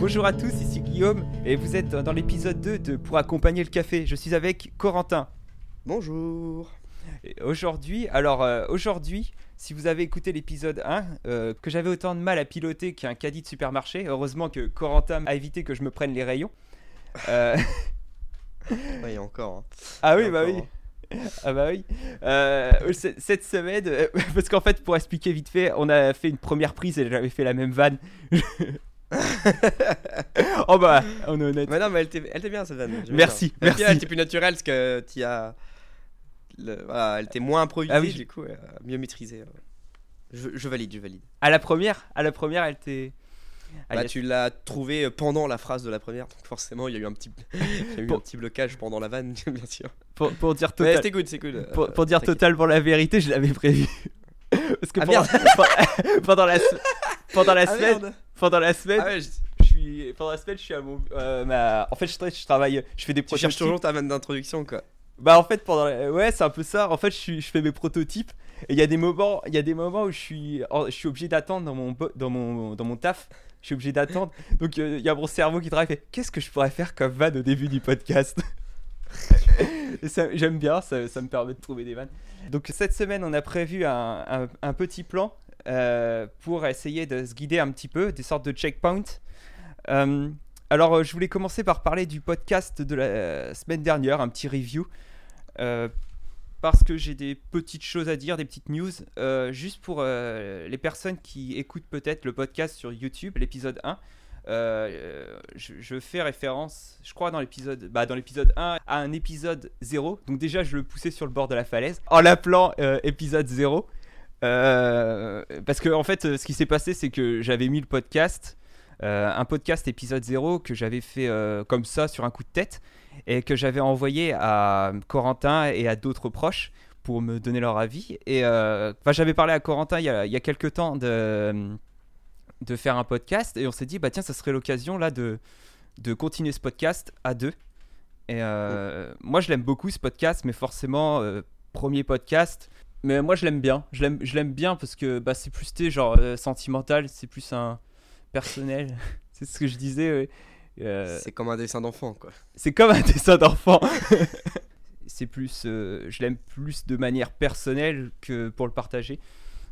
Bonjour à tous, ici Guillaume et vous êtes dans l'épisode 2 de Pour accompagner le café. Je suis avec Corentin. Bonjour. Aujourd'hui, alors euh, aujourd'hui, si vous avez écouté l'épisode 1, euh, que j'avais autant de mal à piloter qu'un caddie de supermarché, heureusement que Corentin a évité que je me prenne les rayons. Euh, Ouais, encore. hein. ah oui, bah encore, oui. hein. Ah bah oui. Euh, cette semaine, parce qu'en fait, pour expliquer vite fait, on a fait une première prise et j'avais fait la même vanne. oh bah, on est honnête. Mais non, mais elle était, bien cette vanne. Merci, bien. Merci. Elle était plus naturelle parce que tu as. le- voilà, elle était moins improvisée, Ah oui, du coup, euh, mieux maîtrisée. Je, je valide, je valide. À la première, à la première, elle était. Ah, Bah, tu l'as trouvé pendant la phrase de la première, donc forcément, il y a eu un petit, eu Pour- un petit blocage pendant la vanne, bien sûr. Pour, pour dire total, c'était good, c'est good. pour, euh, pour dire t'inquiète. totalement la vérité, je l'avais prévu. Parce que Ah, pendant, pendant la pendant la Ah, semaine, merde. pendant la semaine, Ah ouais, je- je suis pendant la semaine, je suis à mon euh, ma- en fait je, tra- je travaille, je fais des tu cherches prototypes. toujours ta vanne d'introduction, quoi. Bah en fait pendant la- ouais, c'est un peu ça. En fait, je suis je fais mes prototypes et il y a des moments, il y a des moments où je suis en- je suis obligé d'attendre dans mon dans mon dans mon taf. Je suis obligé d'attendre. Donc euh, il y a mon cerveau qui travaille fait qu'est-ce que je pourrais faire comme vanne au début du podcast? J'aime bien, ça, ça me permet de trouver des vannes. Donc cette semaine, on a prévu un, un- un petit plan euh, pour essayer de se guider un petit peu, des sortes de checkpoints. Euh, alors, euh, je voulais commencer par parler du podcast de la semaine dernière, un petit review. parce que j'ai des petites choses à dire, des petites news. juste pour les personnes qui écoutent peut-être le podcast sur YouTube, l'épisode 1. euh, je, fais référence, je crois, dans l'épisode bah, dans l'épisode 1 à un épisode 0. Donc, déjà, je le poussais sur le bord de la falaise en l'appelant épisode 0. Euh, parce que, en fait, ce qui s'est passé, c'est que j'avais mis le podcast, euh, un podcast épisode 0 que j'avais fait euh, comme ça sur un coup de tête et que j'avais envoyé à Corentin et à d'autres proches pour me donner leur avis. Et enfin, j'avais parlé à Corentin il y a, il y a quelques temps de, de faire un podcast et on s'est dit, bah tiens, ça serait l'occasion là de, de continuer ce podcast à deux. Et moi, je l'aime beaucoup ce podcast, mais forcément, premier podcast. Mais moi, je l'aime bien. Je l'aime, je l'aime bien parce que bah, c'est plus, genre euh, sentimental, c'est plus un personnel. c'est ce que je disais. ouais. Euh, C'est comme un dessin d'enfant, quoi. c'est comme un dessin d'enfant. c'est plus, euh, je l'aime plus de manière personnelle que pour le partager.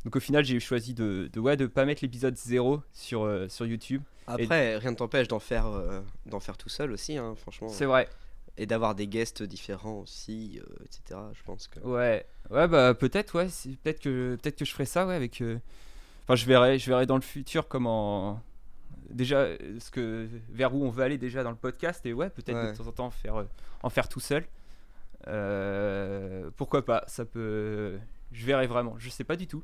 Donc au final, j'ai choisi de, de ouais, de pas mettre l'épisode 0 sur, sur YouTube. Après, rien ne t'empêche d'en faire, d'en faire tout seul aussi, hein, franchement. C'est vrai. Et d'avoir des guests différents aussi, euh, etc. Je pense que. Ouais, ouais, bah peut-être, ouais, peut-être que peut-être que je ferai ça, ouais, avec. euh, Enfin, je verrai, je verrai dans le futur comment déjà ce que vers où on veut aller déjà dans le podcast et ouais, peut-être Ouais. de temps en temps en faire euh, en faire tout seul. Euh, pourquoi pas Ça peut. Je verrai vraiment. Je sais pas du tout.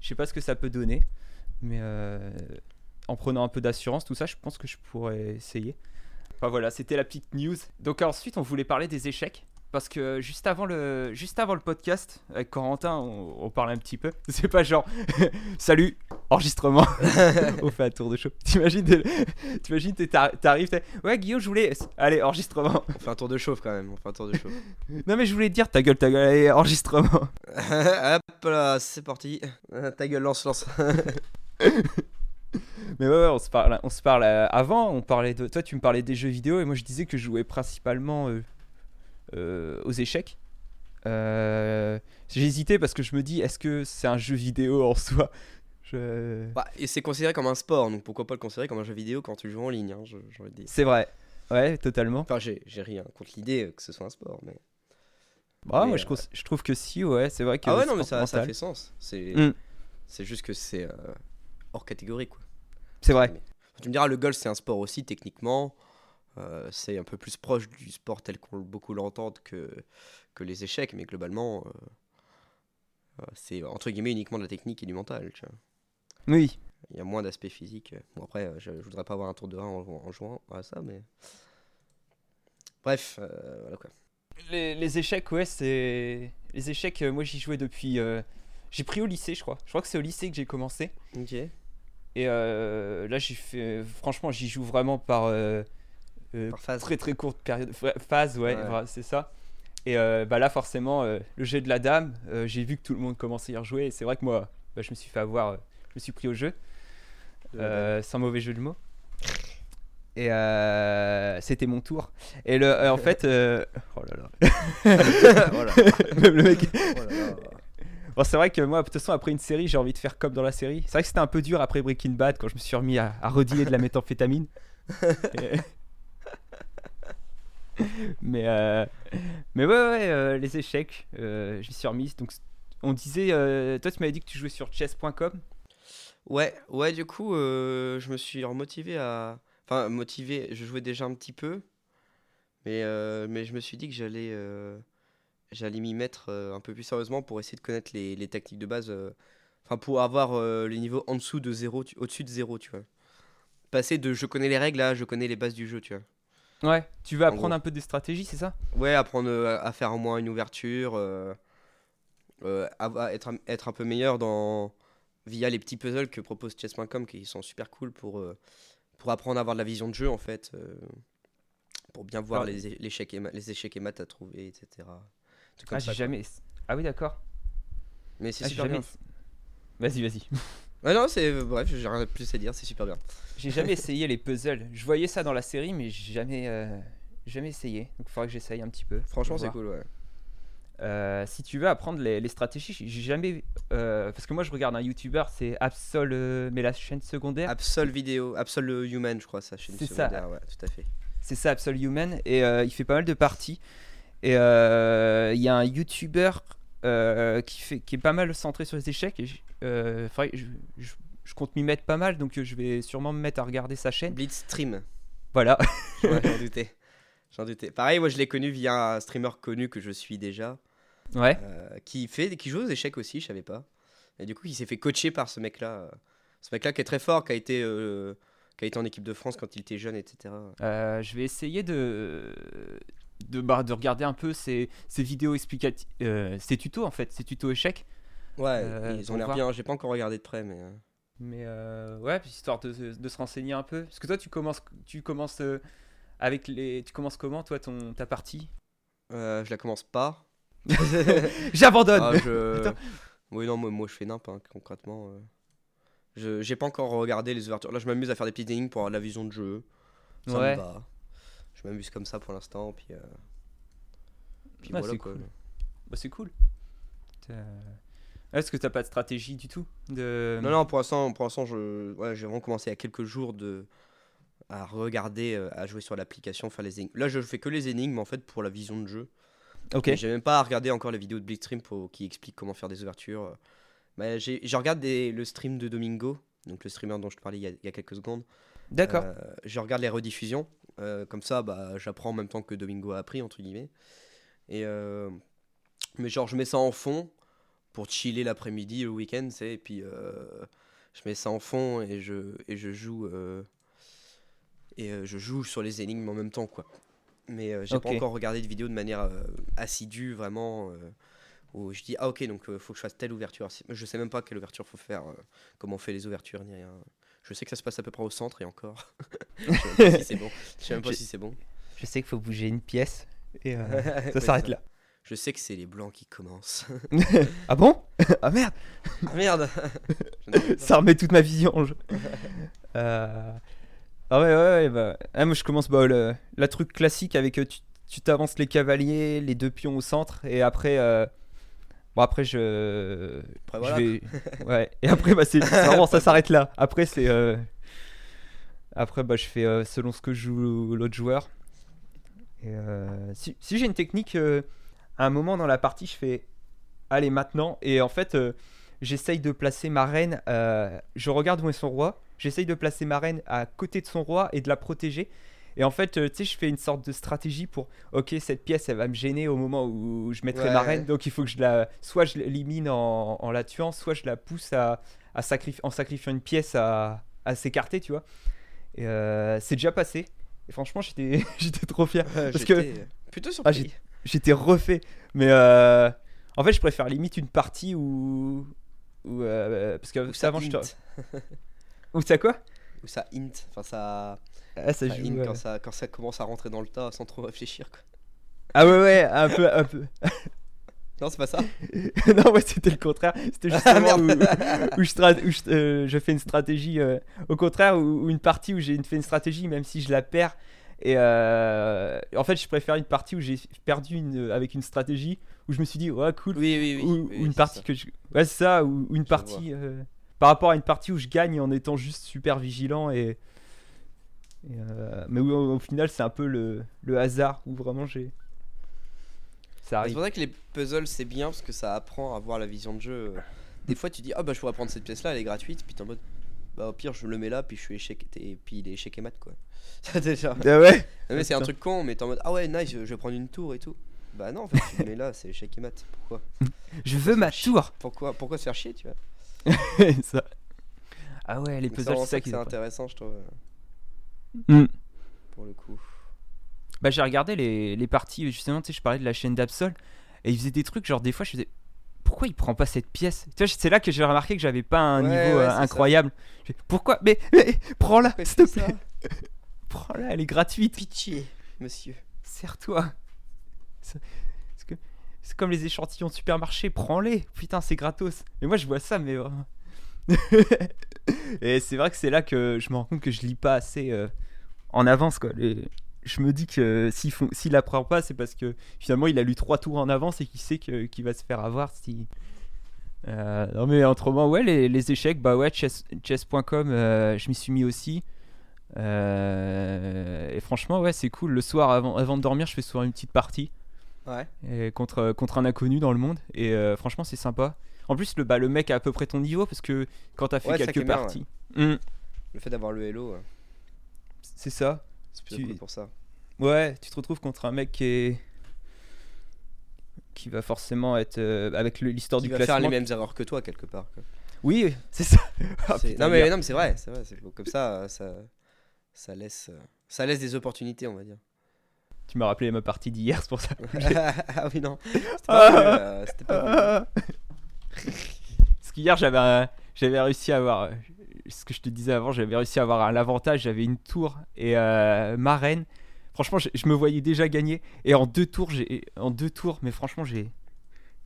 Je sais pas ce que ça peut donner, mais en prenant un peu d'assurance, tout ça, je pense que je pourrais essayer. Enfin voilà, c'était la petite news. Donc ensuite, on voulait parler des échecs. Parce que juste avant le, juste avant le podcast, avec Corentin, on, on parlait un petit peu. C'est pas genre, salut, enregistrement. on fait un tour de show. T'imagines, t'imagines, t'arrives, t'es, ouais, Guillaume, je voulais, allez, enregistrement. On fait un tour de chauffe quand même. On fait un tour de chauffe. Non, mais je voulais te dire, ta gueule, ta gueule, allez, enregistrement. Hop là, c'est parti. Ta gueule, lance, lance. Mais ouais, ouais, on se parle, on se parle euh, avant, on parlait de, toi, tu me parlais des jeux vidéo et moi je disais que je jouais principalement euh, euh, aux échecs. Euh, J'ai hésité parce que je me dis, est-ce que c'est un jeu vidéo en soi? Je- Bah, et c'est considéré comme un sport, donc pourquoi pas le considérer comme un jeu vidéo quand tu joues en ligne, hein. C'est vrai. Ouais, totalement. Enfin, j'ai rien contre l'idée que ce soit un sport, mais. Bah, Mais, moi, je, trouve, je trouve que si, ouais, c'est vrai que. Ah ouais, non, mais ça, ça fait sens. C'est Mm. c'est juste que c'est hors catégorie, quoi. C'est vrai. Mais- Tu me diras, le golf, c'est un sport aussi, techniquement. Euh, c'est un peu plus proche du sport tel qu'on beaucoup l'entendent que, que les échecs, mais globalement, euh, euh, c'est entre guillemets uniquement de la technique et du mental. Tu vois. Oui. Il y a moins d'aspect physique. Bon, après, je, je voudrais pas avoir un tour de 1 en, jouant- en jouant à ça, mais. Bref, euh, voilà quoi. Les, les échecs, ouais, c'est. Les échecs, euh, moi j'y jouais depuis. euh, J'ai pris au lycée, je crois. Je crois que c'est au lycée que j'ai commencé. Ok. Et euh, là, j'ai fait. Franchement, j'y joue vraiment par. euh, euh, Par phase. Très très courte période. Phase, ouais, c'est ça. Et bah là, forcément, le jet de la dame, j'ai vu que tout le monde commençait à y rejouer. Et c'est vrai que moi, bah, je me suis fait avoir. je me suis pris au jeu. Sans mauvais jeu de mots. Et euh, c'était mon tour. Et le, en fait, oh là là. Voilà. Même le mec. Oh là là. Bon, c'est vrai que moi, de toute façon, après une série, j'ai envie de faire comme dans la série. C'est vrai que c'était un peu dur après Breaking Bad quand je me suis remis à, à de la méthamphétamine. Et- mais, euh, mais ouais, ouais, euh, les échecs, euh, je m'y suis remis. Donc, on disait, toi, tu m'avais dit que tu jouais sur chess.com. Ouais, ouais, du coup, je me suis remotivé à. Enfin, motivé, je jouais déjà un petit peu, mais, mais je me suis dit que j'allais j'allais m'y mettre euh, un peu plus sérieusement pour essayer de connaître les, les tactiques de base. euh, Enfin, pour avoir euh, les niveaux en dessous de zéro, tu- au-dessus de zéro, tu vois. Passer de je connais les règles à je connais les bases du jeu, tu vois. Ouais, tu veux En apprendre un peu des stratégies, c'est ça? Ouais, apprendre euh, à faire au moins une ouverture, euh, euh, avoir- être, un- être un peu meilleur dans, via les petits puzzles que propose chess.com qui sont super cool pour, pour apprendre à avoir de la vision de jeu en fait, pour bien voir Ouais. les, échecs et, les échecs et maths à trouver, etc. Comme Ah, j'ai jamais. Ah oui, d'accord. Mais c'est Ah, super jamais. bien. Vas-y, vas-y. Ouais, non, c'est bref, j'ai rien de plus à dire, c'est super bien. J'ai jamais essayé les puzzles. Je voyais ça dans la série, mais j'ai jamais, euh, jamais essayé. Donc, il faudrait que j'essaye un petit peu. Franchement, c'est cool, ouais. Euh, si tu veux apprendre les, les stratégies, j'ai jamais. euh, parce que moi, je regarde un YouTuber, c'est Absol, mais la chaîne secondaire. Absol vidéo, Absol Human, je crois, ça chez C'est ça. secondaire, ouais, tout à fait. C'est ça, Absol Human. Et il fait pas mal de parties. Et euh, il y a un YouTuber euh, qui, fait, qui est pas mal centré sur les échecs. Et je, euh, faudrait- je, je- je compte m'y mettre pas mal, donc euh, je vais sûrement me mettre à regarder sa chaîne. Blitzstream. Voilà. Ouais, j'en doutais. J'en doutais. Pareil, moi je l'ai connu via un streamer connu que je suis déjà, Ouais. qui fait, qui joue aux échecs aussi, je savais pas. Et du coup, il s'est fait coacher par ce mec-là. Ce mec-là qui est très fort, qui a été, qui a été en équipe de France quand il était jeune, etc. Euh, je vais essayer de, de, bah, de regarder un peu ces, ces vidéos explicatives, euh, ces tutos en fait, ces tutos échecs. Ouais, Euh, ils ont l'air bien. J'ai pas encore regardé de près, mais. euh, Mais euh, ouais, histoire de, de se renseigner un peu. Parce que toi, tu commences, tu commences avec les, tu commences comment toi ton ta partie? Je la commence pas. J'abandonne. Ah, je... Attends. Oui, non, moi, moi je fais nimp, hein, concrètement. Je j'ai pas encore regardé les ouvertures. Là, je m'amuse à faire des petites énigmes pour avoir de la vision de jeu. Ça Ouais. me va. Je m'amuse comme ça pour l'instant, puis. euh, Puis Ah, voilà c'est quoi. cool. Bah, c'est cool. T'as- Est-ce que t'as pas de stratégie du tout de... Non, non, pour l'instant, pour l'instant, je, ouais, j'ai vraiment commencé il y a quelques jours de à regarder, euh, à jouer sur l'application, faire les énigmes. Là, je fais que les énigmes en fait pour la vision de jeu. Ok. J'ai même pas regardé encore les vidéos de Blitzstream pour qui expliquent comment faire des ouvertures. Mais j'ai, je regarde des- le stream de Domingo, donc le streamer dont je te parlais il y a, il y a quelques secondes. D'accord. Euh, je regarde les rediffusions. Euh, comme ça, bah, j'apprends en même temps que Domingo a appris, entre guillemets. Et, euh, mais genre, je mets ça en fond pour chiller l'après-midi, le week-end, c'est, et puis euh, je mets ça en fond et je, et je joue. euh, et euh, je joue sur les énigmes en même temps, quoi. Mais euh, j'ai pas encore regardé de vidéo de manière assidue, vraiment. où je dis, ah ok, donc faut que je fasse telle ouverture. Je sais même pas quelle ouverture faut faire, comment on fait les ouvertures, ni rien. Je sais que ça se passe à peu près au centre et encore. je sais même pas si c'est bon. Je sais même pas Je- si c'est bon. Je sais qu'il faut bouger une pièce et euh, ça s'arrête là. Je sais que c'est les blancs qui commencent. ah bon? Ah merde Ah, Merde. Ça remet toute ma vision. je- Euh, Ah ouais, ouais, ouais. Bah... ah, moi, je commence bah, le... la truc classique avec euh, tu tu t'avances les cavaliers, les deux pions au centre, et après. euh, Bon, après, je. Après, je vais- Ouais, et après, bah, c'est vraiment ça s'arrête là. Après, c'est. euh, Après, bah, je fais euh, selon ce que joue l'autre joueur. Et euh, si, si j'ai une technique, à un moment dans la partie, je fais allez maintenant. Et en fait, j'essaye de placer ma reine. je regarde où est son roi. J'essaye de placer ma reine à côté de son roi et de la protéger. Et en fait, euh, tu sais, je fais une sorte de stratégie pour ok, cette pièce, elle va me gêner au moment où je mettrai ma reine. Donc il faut que je la. Soit je l'élimine en, en la tuant, soit je la pousse à, à en sacrifiant une pièce à, à s'écarter, tu vois. Et euh, c'est déjà passé. Et franchement, j'étais j'étais trop fier. Parce que Plutôt Ah, surpris. j'étais refait. Mais euh, en fait, je préfère limite une partie où. où euh, parce que ça avant, je te- int. Ou ça quoi? Ou ça int. Enfin, ça. Ah, ça joue, ouais. quand, ça, quand ça commence à rentrer dans le tas sans trop réfléchir. Quoi. Ah ouais, ouais, un peu. Un peu. Non, c'est pas ça. non, ouais, c'était le contraire. C'était Ah, justement où, merde. où je, où je, euh, je fais une stratégie. euh, au contraire, où une partie où j'ai fait une stratégie, même si je la perds. Et euh, en fait, je préfère une partie où j'ai perdu une, avec une stratégie où je me suis dit, ouais, cool. Oui, oui, oui. ou, oui, ou une partie ça. que je. Ouais, c'est ça. Ou, ou une Je partie. par rapport à une partie où je gagne en étant juste super vigilant. Et. Et, euh, mais au, au final, c'est un peu le, le hasard où vraiment j'ai. C'est pour ça que les puzzles c'est bien parce que ça apprend à voir la vision de jeu. Des fois tu dis ah bah je pourrais prendre cette pièce là, elle est gratuite, puis t'es en mode bah au pire je le mets là, puis je suis échec et puis il est échec et mat quoi. Ça déjà. Ah ouais? Non, mais c'est un truc con, mais t'es en mode ah ouais nice, je vais prendre une tour et tout. Bah non en fait tu le mets là, c'est échec et mat. Pourquoi? Je veux ma tour. Pourquoi pourquoi se faire chier tu vois? Ça. Ah ouais, les puzzles, vraiment c'est ça ça que qui c'est intéressant je trouve Hmm. pour le coup. Bah j'ai regardé les, les parties, justement, tu sais, je parlais de la chaîne d'Absol, et il faisait des trucs, genre des fois je faisais, pourquoi il prend pas cette pièce? Tu vois, c'est là que j'ai remarqué que j'avais pas un Ouais, niveau ouais, euh, ça. incroyable. Je fais, pourquoi? Mais, mais prends-la, s'il te plaît. Prends-la, elle est gratuite. Pitié monsieur. Sers-toi. C'est c'est que- c'est comme les échantillons de supermarché, prends-les. Putain, c'est gratos. Mais moi je vois ça, mais vraiment. Et c'est vrai que c'est là que je me rends compte que je lis pas assez euh, en avance quoi. Les- Je me dis que s'il font... apprend pas, c'est parce que finalement il a lu trois tours en avance et qu'il sait qu'il va se faire avoir si. Euh, non mais autrement ouais les, les échecs bah ouais chess- chess.com euh, je m'y suis mis aussi Euh, et franchement ouais c'est cool le soir avant, avant de dormir je fais souvent une petite partie Ouais. et contre, contre un inconnu dans le monde. Et franchement, c'est sympa. En plus, le, bah, le mec a à peu près ton niveau parce que quand t'as fait Ouais, quelques bien, parties, Hmm, Le fait d'avoir le hello, c'est ça. c'est plutôt Tu- cool pour ça. Ouais, tu te retrouves contre un mec qui est. qui va forcément être. euh, avec l'histoire du va classement. faire les mêmes erreurs que toi quelque part. quoi. Oui, c'est ça. Ah, non mais non mais c'est vrai, c'est vrai, c'est comme ça, euh, ça, ça laisse, euh, ça laisse des opportunités, on va dire. Tu m'as rappelé ma partie d'hier, c'est pour ça. ah oui non, c'était pas euh. Parce qu'hier, j'avais un- j'avais réussi à avoir. Ce que je te disais avant, j'avais réussi à avoir un avantage. J'avais une tour et euh, ma reine. Franchement, je, je me voyais déjà gagner. Et en deux tours, j'ai en deux tours, mais franchement, j'ai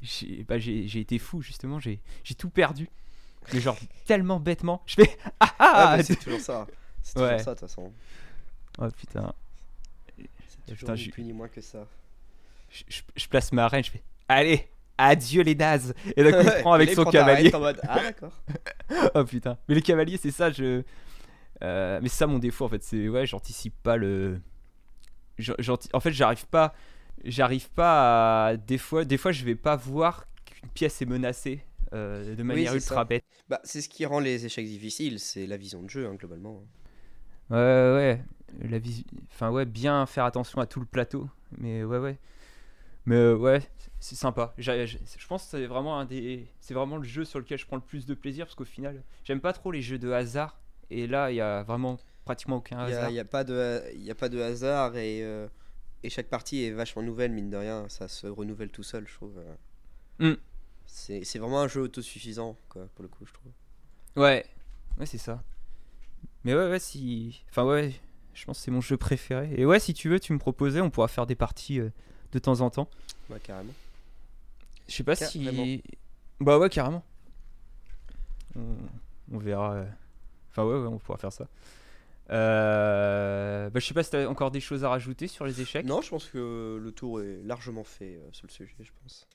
j'ai bah, j'ai- été fou justement. J'ai j'ai tout perdu. Mais genre tellement bêtement. Je fais ah ah. mais c'est toujours ça, c'est toujours Ouais. ça de toute façon. Oh putain. C'est Putain, toujours ni plus ni moins que ça. Je, je- je place ma reine. Je fais allez. Adieu les nazes Et donc il Ouais, prend avec il son cavalier. arête en mode, ah d'accord. oh putain. Mais les cavaliers, c'est ça, je. Euh, mais c'est ça mon défaut en fait, c'est ouais, j'anticipe pas le. En fait, j'arrive pas. J'arrive pas à. Des fois, des fois, je vais pas voir qu'une pièce est menacée euh, de manière ultra ça. bête. Bah c'est ce qui rend les échecs difficiles, c'est la vision de jeu hein, globalement. Ouais, ouais, ouais. La vis- Enfin, ouais, bien faire attention à tout le plateau. Mais ouais, ouais. Mais euh, ouais, c'est sympa. Je pense que c'est vraiment un des. C'est vraiment le jeu sur lequel je prends le plus de plaisir parce qu'au final, j'aime pas trop les jeux de hasard. Et là, il y a vraiment pratiquement aucun Il y a, hasard. il y a a pas de hasard et euh, et chaque partie est vachement nouvelle mine de rien, ça se renouvelle tout seul, je trouve. euh. Mm. C'est c'est vraiment un jeu autosuffisant quoi pour le coup, je trouve. Ouais, ouais, c'est ça. Mais ouais, ouais, si. Enfin, ouais, je pense que c'est mon jeu préféré. Et ouais, si tu veux, tu me proposais, on pourra faire des parties euh, de temps en temps. Ouais, carrément. Je sais pas Carrément. si. Bah ouais, carrément. On, on verra. euh. Enfin, ouais, ouais, on pourra faire ça. Euh... Bah, je sais pas si t'as encore des choses à rajouter sur les échecs. Non, je pense que le tour est largement fait euh, sur le sujet, je pense.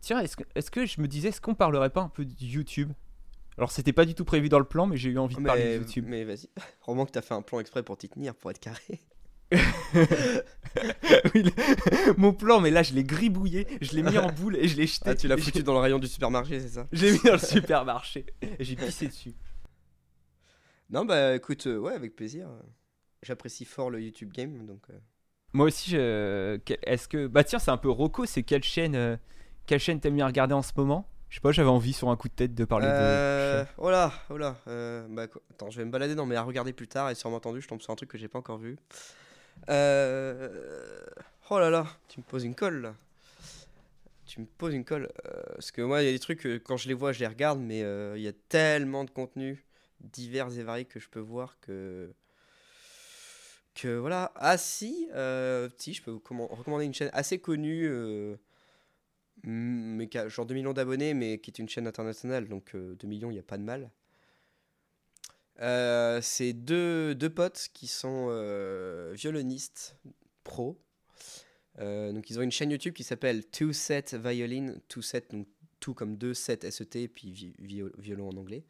Tiens, est-ce que, est-ce que je me disais, est-ce qu'on parlerait pas un peu de YouTube? Alors, c'était pas du tout prévu dans le plan, mais j'ai eu envie de parler de Mais, YouTube. mais vas-y. Vraiment que t'as fait un plan exprès pour t'y tenir, pour être carré. Oui, Mon plan, mais là, je l'ai gribouillé, je l'ai mis en boule et je l'ai jeté. Ah, tu l'as foutu dans le rayon du supermarché, c'est ça J'ai mis dans le supermarché et j'ai pissé dessus. Non, bah écoute, euh, ouais, avec plaisir. J'apprécie fort le YouTube Game, donc. euh, Moi aussi, je... est-ce que. Bah tiens, c'est un peu Rocco, c'est quelle chaîne euh, Quelle chaîne t'aimes bien regarder en ce moment? Je sais pas, j'avais envie sur un coup de tête de parler de. oh là, oh là. euh, bah, quoi- attends, je vais me balader dans mes à regarder plus tard et sûrement entendu, je tombe sur un truc que j'ai pas encore vu. Euh, oh là là, tu me poses une colle là. Tu me poses une colle. euh, parce que moi, il y a des trucs, quand je les vois, je les regarde, mais euh, il y a tellement de contenus divers et variés que je peux voir que. Que voilà. Ah si, si, je peux vous recommander une chaîne assez connue. mais qui a genre 2 millions d'abonnés, mais qui est une chaîne internationale, donc euh, 2 millions, il n'y a pas de mal. Euh, c'est deux, deux potes qui sont euh, violonistes pro. Euh, donc ils ont une chaîne YouTube qui s'appelle Two Set Violin, Two Set, donc tout comme deux sets SET, puis vi- vio- violon en anglais.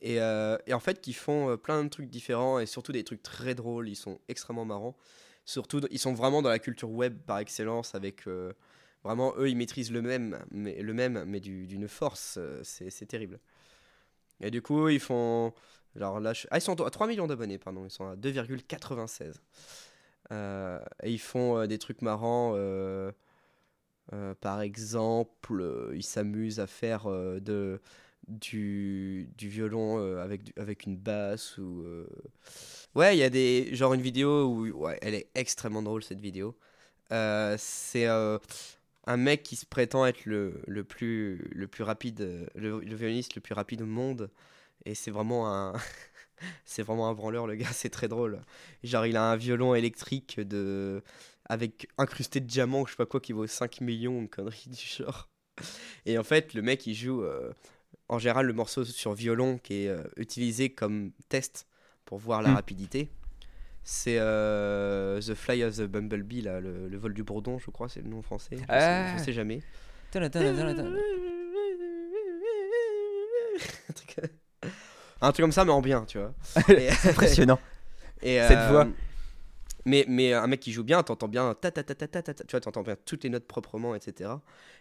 Et, et en fait, qui font plein de trucs différents et surtout des trucs très drôles. Ils sont extrêmement marrants. Surtout, ils sont vraiment dans la culture web par excellence. Avec vraiment, eux, ils maîtrisent le même, mais le même, mais du- d'une force. euh, c'est c'est terrible. Et du coup, ils font. Alors là, ah, ils sont à 3 millions d'abonnés, pardon. Ils sont à 2,96. Euh, et ils font euh, des trucs marrants. euh, euh, par exemple, ils s'amusent à faire de, du, du violon avec, avec une basse. Ou, Ouais, il y a des. Genre une vidéo où. Ouais, elle est extrêmement drôle cette vidéo. C'est un mec qui se prétend être le, le, plus, le plus rapide, le violoniste le plus rapide au monde. Et c'est vraiment un. c'est vraiment un branleur, le gars, c'est très drôle. Genre, il a un violon électrique de avec incrusté de diamants ou je sais pas quoi qui vaut 5 millions, une connerie du genre. Et en fait, le mec il joue euh, en général le morceau sur violon qui est euh, utilisé comme test pour voir la Mm. rapidité. C'est euh, The Fly of the Bumblebee, là, le, le vol du bourdon, je crois, c'est le nom français. Je, sais, Ah. je sais jamais tadam, tadam, tadam. un, truc, un truc comme ça, mais en bien, tu vois. Et- Impressionnant. Et, Cette euh, voix. Mais, mais un mec qui joue bien, t'entends bien, ta ta ta ta ta ta, tu vois, t'entends bien toutes les notes proprement, etc.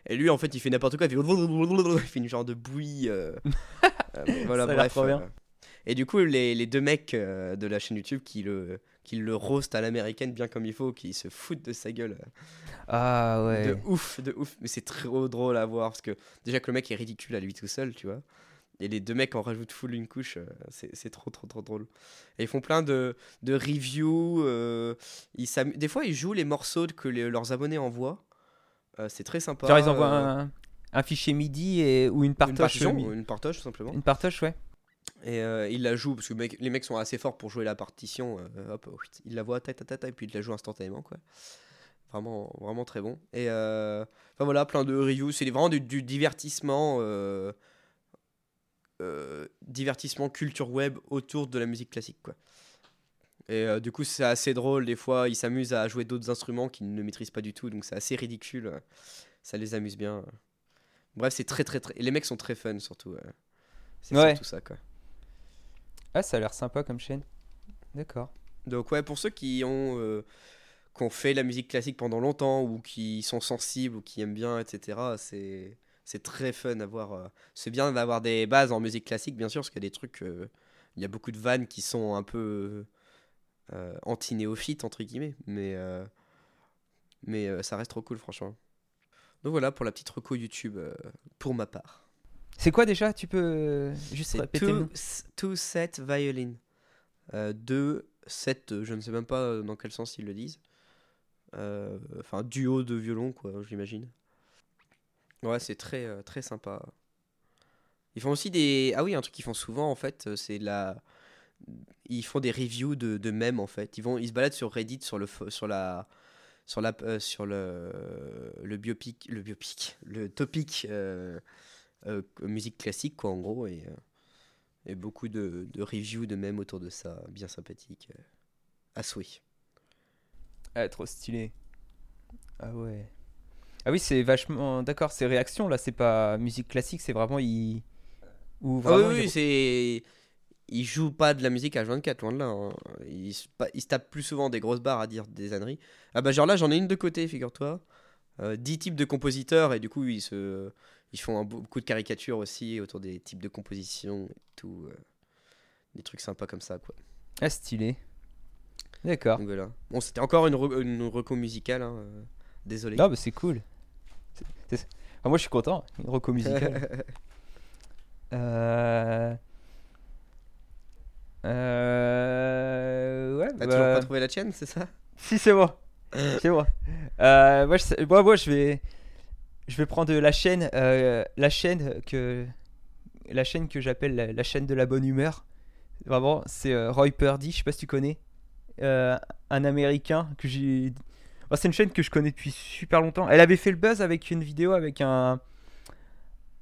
Et lui, en fait, il fait n'importe quoi, il fait, il fait une genre de bouillie. euh, euh, voilà, Ça bref. bien. euh. Et du coup, les, les deux mecs euh, de la chaîne YouTube qui le, qui le roast à l'américaine bien comme il faut, qui se foutent de sa gueule. euh, Ah ouais. De ouf, de ouf. Mais c'est trop drôle à voir parce que déjà que le mec est ridicule à lui tout seul, tu vois. Et les deux mecs en rajoutent full une couche, euh, c'est trop trop trop drôle. Et ils font plein de, de reviews. euh, ils Des fois, ils jouent les morceaux que les- leurs abonnés envoient. Euh, c'est très sympa. Genre ils envoient un, un fichier MIDI et, ou une une partage. partition, mi- une partage tout simplement. Une partage, ouais. Et euh, ils la jouent parce que mec- les mecs sont assez forts pour jouer la partition. euh, hop, ils la voient, ta, ta, ta, ta, et puis ils la jouent instantanément, quoi. Vraiment, vraiment très bon. Et euh, enfin voilà, plein de reviews. C'est vraiment du, du divertissement, divertissement culture web autour de la musique classique, quoi. Et euh, du coup, c'est assez drôle. Des fois, ils s'amusent à jouer d'autres instruments qu'ils ne maîtrisent pas du tout, donc c'est assez ridicule. Ça les amuse bien. Bref, c'est très très très. Et les mecs sont très fun surtout. euh. C'est Ouais. surtout ça, quoi. Ah, ça a l'air sympa comme chaîne. D'accord. Donc ouais, pour ceux qui ont, euh, qui ont fait la musique classique pendant longtemps ou qui sont sensibles ou qui aiment bien, etc., c'est c'est très fun à voir. euh. C'est bien d'avoir des bases en musique classique, bien sûr, parce qu'il y a des trucs, euh, il y a beaucoup de vannes qui sont un peu euh, anti-néophytes, entre guillemets, mais, mais ça reste trop cool, franchement. Donc voilà pour la petite reco YouTube pour ma part. C'est quoi déjà? Tu peux juste répéter two, two set violin. Euh, deux set, je ne sais même pas dans quel sens ils le disent. Euh, Enfin, duo de violon, quoi, j'imagine. Ouais, c'est très, euh, très sympa. Ils font aussi des. Ah oui, un truc qu'ils font souvent, en fait, euh, c'est la. Ils font des reviews de, de mèmes, en fait. Ils, vont, ils se baladent sur Reddit sur, le, sur la. Sur, la, euh, sur le, le biopic, le biopic, le topic musique classique, quoi, en gros, et, et beaucoup de, de reviews de mèmes autour de ça, bien sympathique, à souhait. Ah, trop stylé. Ah ouais. Ah oui, c'est vachement. D'accord, c'est réaction là, c'est pas musique classique, c'est vraiment. Il... Ou Ah oui, vraiment, oui, il- c'est. Ils jouent pas de la musique à 24, loin de là. hein. Ils, se ils se tapent plus souvent des grosses barres à dire des âneries. Ah bah, genre là, j'en ai une de côté, figure-toi. Euh, 10 types de compositeurs, et du coup, ils, se, ils font un, beaucoup de caricatures aussi autour des types de composition et tout. euh, des trucs sympas comme ça, quoi. Ah, stylé. D'accord. Voilà. Bon, c'était encore une, re- une reco musicale, hein, euh, désolé. Non, bah c'est cool. C'est- moi je suis content, une reco musicale. euh... Euh... Ouais, T'as bah... toujours pas trouvé la tienne, c'est ça? Si, c'est moi. c'est moi. Euh, moi, je, sais- moi, moi, je vais, je vais prendre la chaîne, euh, la chaîne que, la chaîne que j'appelle la, la chaîne de la bonne humeur. Vraiment, c'est euh, Roy Purdy. Je sais pas si tu connais, Euh, un Américain que j'ai. Oh, c'est une chaîne que je connais depuis super longtemps. Elle avait fait le buzz avec une vidéo avec un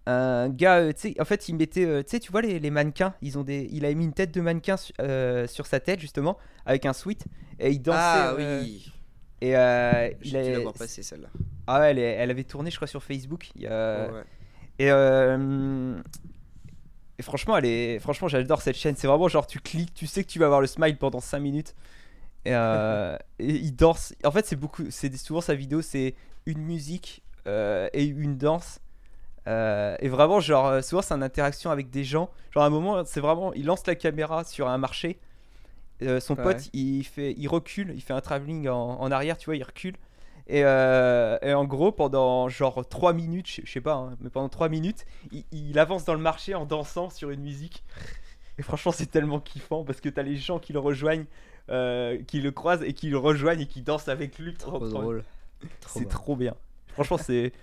un gars, euh, en fait, il mettait, euh, tu sais, tu vois les, les mannequins, ils ont des, il a mis une tête de mannequin su- euh, sur sa tête justement avec un sweat et il dansait. Ah euh, oui, Et il a- l'avoir passé celle-là. ah ouais, elle, elle avait tourné, je crois, sur Facebook. il y a- Ouais. Et, et franchement, elle est, franchement, j'adore cette chaîne. C'est vraiment genre, tu cliques, tu sais que tu vas avoir le smile pendant 5 minutes. Et, euh, et il danse. En fait, c'est beaucoup, c'est souvent sa vidéo, c'est une musique euh, et une danse. Euh, et vraiment, genre, souvent c'est une interaction avec des gens. Genre, à un moment, c'est vraiment, il lance la caméra sur un marché. Son Ouais. pote, il fait, il recule, il fait un travelling en, en arrière, tu vois, il recule. Et, et en gros, pendant genre 3 minutes, je je sais pas, hein, mais pendant 3 minutes, il, il avance dans le marché en dansant sur une musique. Et franchement, c'est tellement kiffant parce que t'as les gens qui le rejoignent, qui le croisent et qui le rejoignent et qui dansent avec lui. Trop, Trop drôle. C'est trop bien. Franchement, c'est.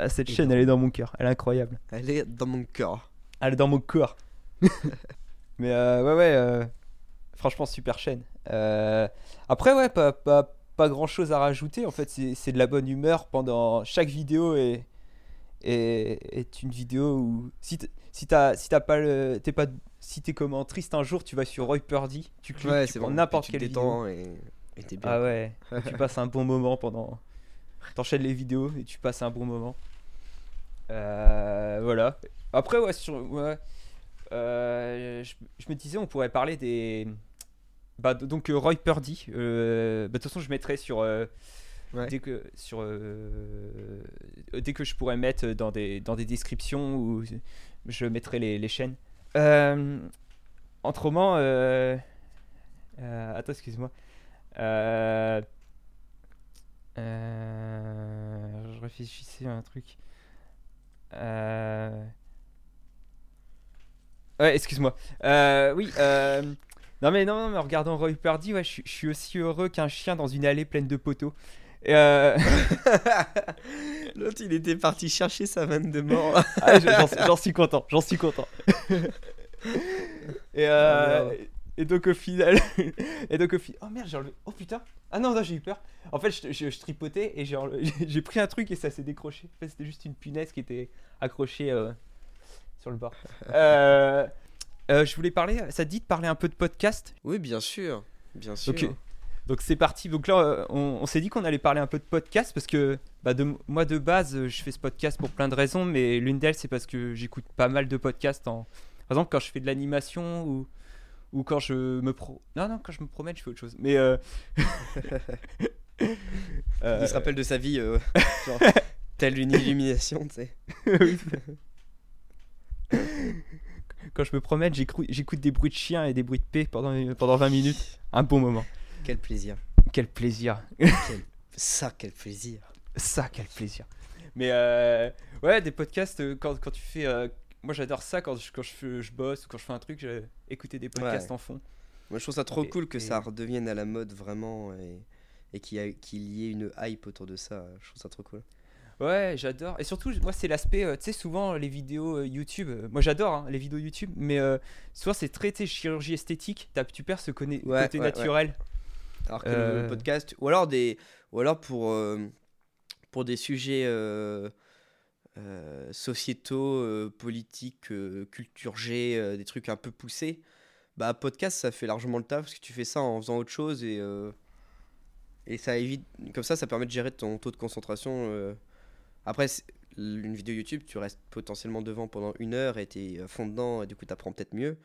Euh, Cette Et chaîne, elle est dans mon cœur. Elle est incroyable. Elle est dans mon cœur. Elle est dans mon corps. Mais euh, ouais, ouais. euh, franchement, super chaîne. Euh, après, ouais, pas, pas, pas grand chose à rajouter. En fait, c'est de la bonne humeur pendant chaque vidéo et est, est une vidéo où si t'as si pas le t'es pas si t'es comment triste un jour tu vas sur Roy Purdy tu cliques Ouais, tu prends bon. n'importe te vidéo et et t'es bien. ah ouais tu passes un bon moment pendant t'enchaînes les vidéos et tu passes un bon moment Euh, voilà après ouais sur ouais euh, je, je me disais on pourrait parler des bah donc Roy Purdy euh, bah, de toute façon je mettrai sur euh, Ouais. dès que sur euh, dès que je pourrais mettre dans des dans des descriptions ou je mettrai les, les chaînes autrement euh, euh, attends excuse-moi. Euh, euh, je réfléchissais à un truc. Euh, ouais excuse-moi. Euh, oui euh, non mais non, non mais en regardant Roy Purdy ouais je suis- aussi heureux qu'un chien dans une allée pleine de poteaux euh, L'autre, il était parti chercher sa vanne de mort. Ah, je- j'en, j'en suis content, j'en suis content. et, euh, Oh, merde. et donc au final, et donc au final, oh merde, j'ai enlevé, oh putain, ah non, non j'ai eu peur. En fait, je, je- je tripotais et j'ai, enle- j'ai pris un truc et ça s'est décroché. En fait, c'était juste une punaise qui était accrochée euh, sur le bord. Euh, euh, je voulais parler, ça te dit de parler un peu de podcast? Oui, bien sûr. Bien sûr. Donc c'est parti. Donc là, euh, on, on s'est dit qu'on allait parler un peu de podcast parce que bah, de, moi de base, euh, je fais ce podcast pour plein de raisons, mais l'une d'elles c'est parce que j'écoute pas mal de podcasts. En... Par exemple, quand je fais de l'animation ou ou quand je me pro. Non non, quand je me promène, je fais autre chose. Mais euh... euh, Il se rappelle de sa vie, euh, genre, telle une illumination, tu sais. quand je me promène, j'écoute des bruits de chiens et des bruits de paix pendant pendant 20 minutes. Un bon moment. Quel plaisir. Quel plaisir. Ça, quel plaisir. Ça, quel plaisir. Mais euh, ouais, des podcasts, euh, quand, quand tu fais. euh, moi, j'adore ça quand, je, quand je, fais- je bosse ou quand je fais un truc, j'ai écouter des podcasts Ouais. en fond. Moi, je trouve ça trop Et- cool que et- ça redevienne à la mode vraiment et, et qu'il y, a- qu'il y ait une hype autour de ça. Je trouve ça trop cool. Ouais, j'adore. Et surtout, moi, c'est l'aspect. euh, tu sais, souvent, les vidéos euh, YouTube. euh, moi, j'adore hein, les vidéos YouTube, mais euh, souvent, c'est très, tu chirurgie esthétique. T'as- Tu perds ce Ouais, côté ouais, ouais. naturel. Alors que Euh. le podcast, ou alors, des, ou alors pour, euh, pour des sujets euh, euh, sociétaux, euh, politiques, euh, culture G, euh, des trucs un peu poussés, bah podcast ça fait largement le taf parce que tu fais ça en faisant autre chose et, euh, et ça évite, comme ça ça permet de gérer ton taux de concentration. euh. Après, une vidéo YouTube, tu restes potentiellement devant pendant une heure et t'es à fond dedans et du coup t'apprends peut-être mieux.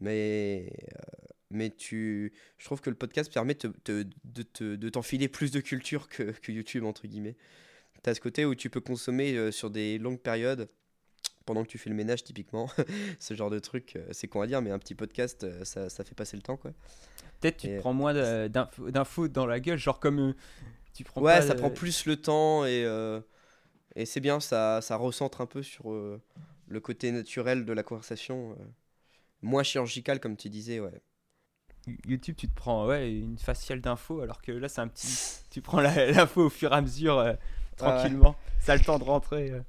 Mais, euh, mais tu, je trouve que le podcast permet te- te- de, de t'enfiler plus de culture que, que YouTube, entre guillemets. Tu as ce côté où tu peux consommer euh, sur des longues périodes, pendant que tu fais le ménage, typiquement. ce genre de truc, euh, c'est con à dire, mais un petit podcast, euh, ça, ça fait passer le temps, quoi. Peut-être tu te prends moins d'infos dans la gueule, genre comme. tu prends Ouais, ça prend plus le temps et, euh, et c'est bien, ça, ça recentre un peu sur euh, le côté naturel de la conversation. euh. moins chirurgical, comme tu disais, ouais. YouTube, tu te prends ouais, une faciale d'infos, alors que là, c'est un petit. Tu prends l'info au fur et à mesure, euh, tranquillement. Ça a le temps de rentrer. euh.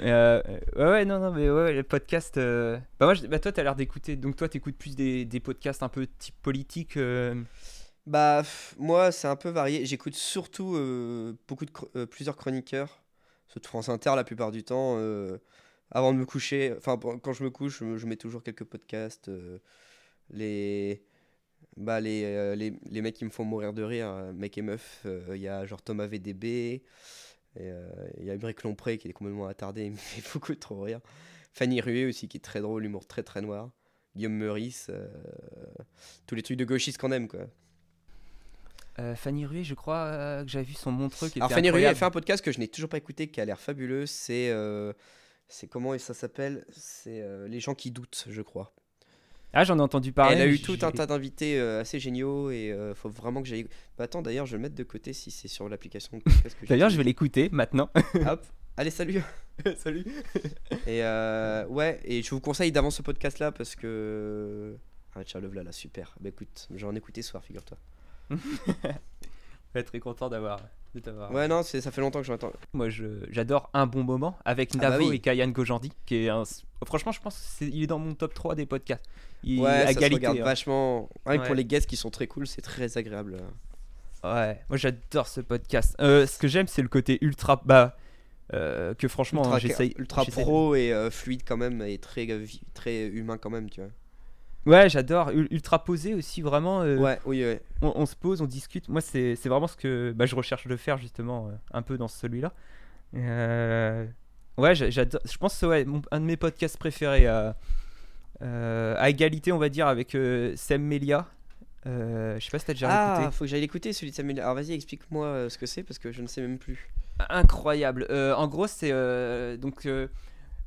Euh, ouais, ouais, non, non, mais ouais, les podcasts. Bah, moi, je- bah, toi, t'as l'air d'écouter. Donc, toi, t'écoutes plus des, des podcasts un peu type politique. Bah, moi, c'est un peu varié. J'écoute surtout beaucoup de plusieurs chroniqueurs, surtout France Inter la plupart du temps. avant de me coucher, enfin, quand je me couche, je, me- je mets toujours quelques podcasts. les, bah, les, euh, les, les mecs qui me font mourir de rire, euh, mec et meuf, euh, il y a genre Thomas VDB, euh, il y a Brick Lompré qui est complètement attardé, il me fait beaucoup trop rire. Fanny Rué aussi, qui est très drôle, humour très très noir. Guillaume Meurice, euh, tous les trucs de gauchistes qu'on aime, quoi. Euh, Fanny Rué, je crois euh, que j'avais vu son montreux qui était Alors Fanny Rué a incroyable. fait un podcast que je n'ai toujours pas écouté, qui a l'air fabuleux. C'est euh, c'est comment ça s'appelle? C'est euh, les gens qui doutent, je crois. Ah, j'en ai entendu parler. Elle a eu tout un tas d'invités euh, assez géniaux et euh, faut vraiment que j'aille. Bah attends, d'ailleurs, je vais le mettre de côté si c'est sur l'application de podcast que D'ailleurs, je vais l'écouter maintenant. Hop, allez salut. Salut. Et euh, ouais, et je vous conseille d'avance ce podcast là parce que ah tiens le voilà super. Bah écoute, j'en ai écouté ce soir, figure-toi. Être très content d'avoir. De t'avoir. Ouais non, c'est ça fait longtemps que j'entends. Moi, je- j'adore un bon moment avec Ah bah Navo oui. et Kayan Gojandi, qui est un. Franchement, je pense qu'il est dans mon top 3 des podcasts. Il Ouais, ça se regarde hein. vachement. Rien que pour Ouais. les guests qui sont très cool, c'est très agréable. Ouais, moi j'adore ce podcast. Euh, ce que j'aime, c'est le côté ultra. Bah, euh, que franchement, ultra, j'essaye. ultra j'essaye- pro et euh, fluide quand même et très euh, vi- très humain quand même tu vois Ouais, j'adore. Ul- Ultra posé aussi, vraiment. euh, ouais oui ouais on, on se pose, on discute. Moi, c'est vraiment ce que bah, je recherche de faire, justement, euh, un peu dans celui-là. Euh, ouais, j'a- j'adore. Je pense que c'est ouais, mon- un de mes podcasts préférés. à égalité, on va dire, avec Sam Melia. Je sais pas si t'as déjà ah écouté. faut que j'aille l'écouter celui de Samuel alors vas-y explique-moi ce que c'est parce que je ne sais même plus Incroyable. En gros, c'est donc.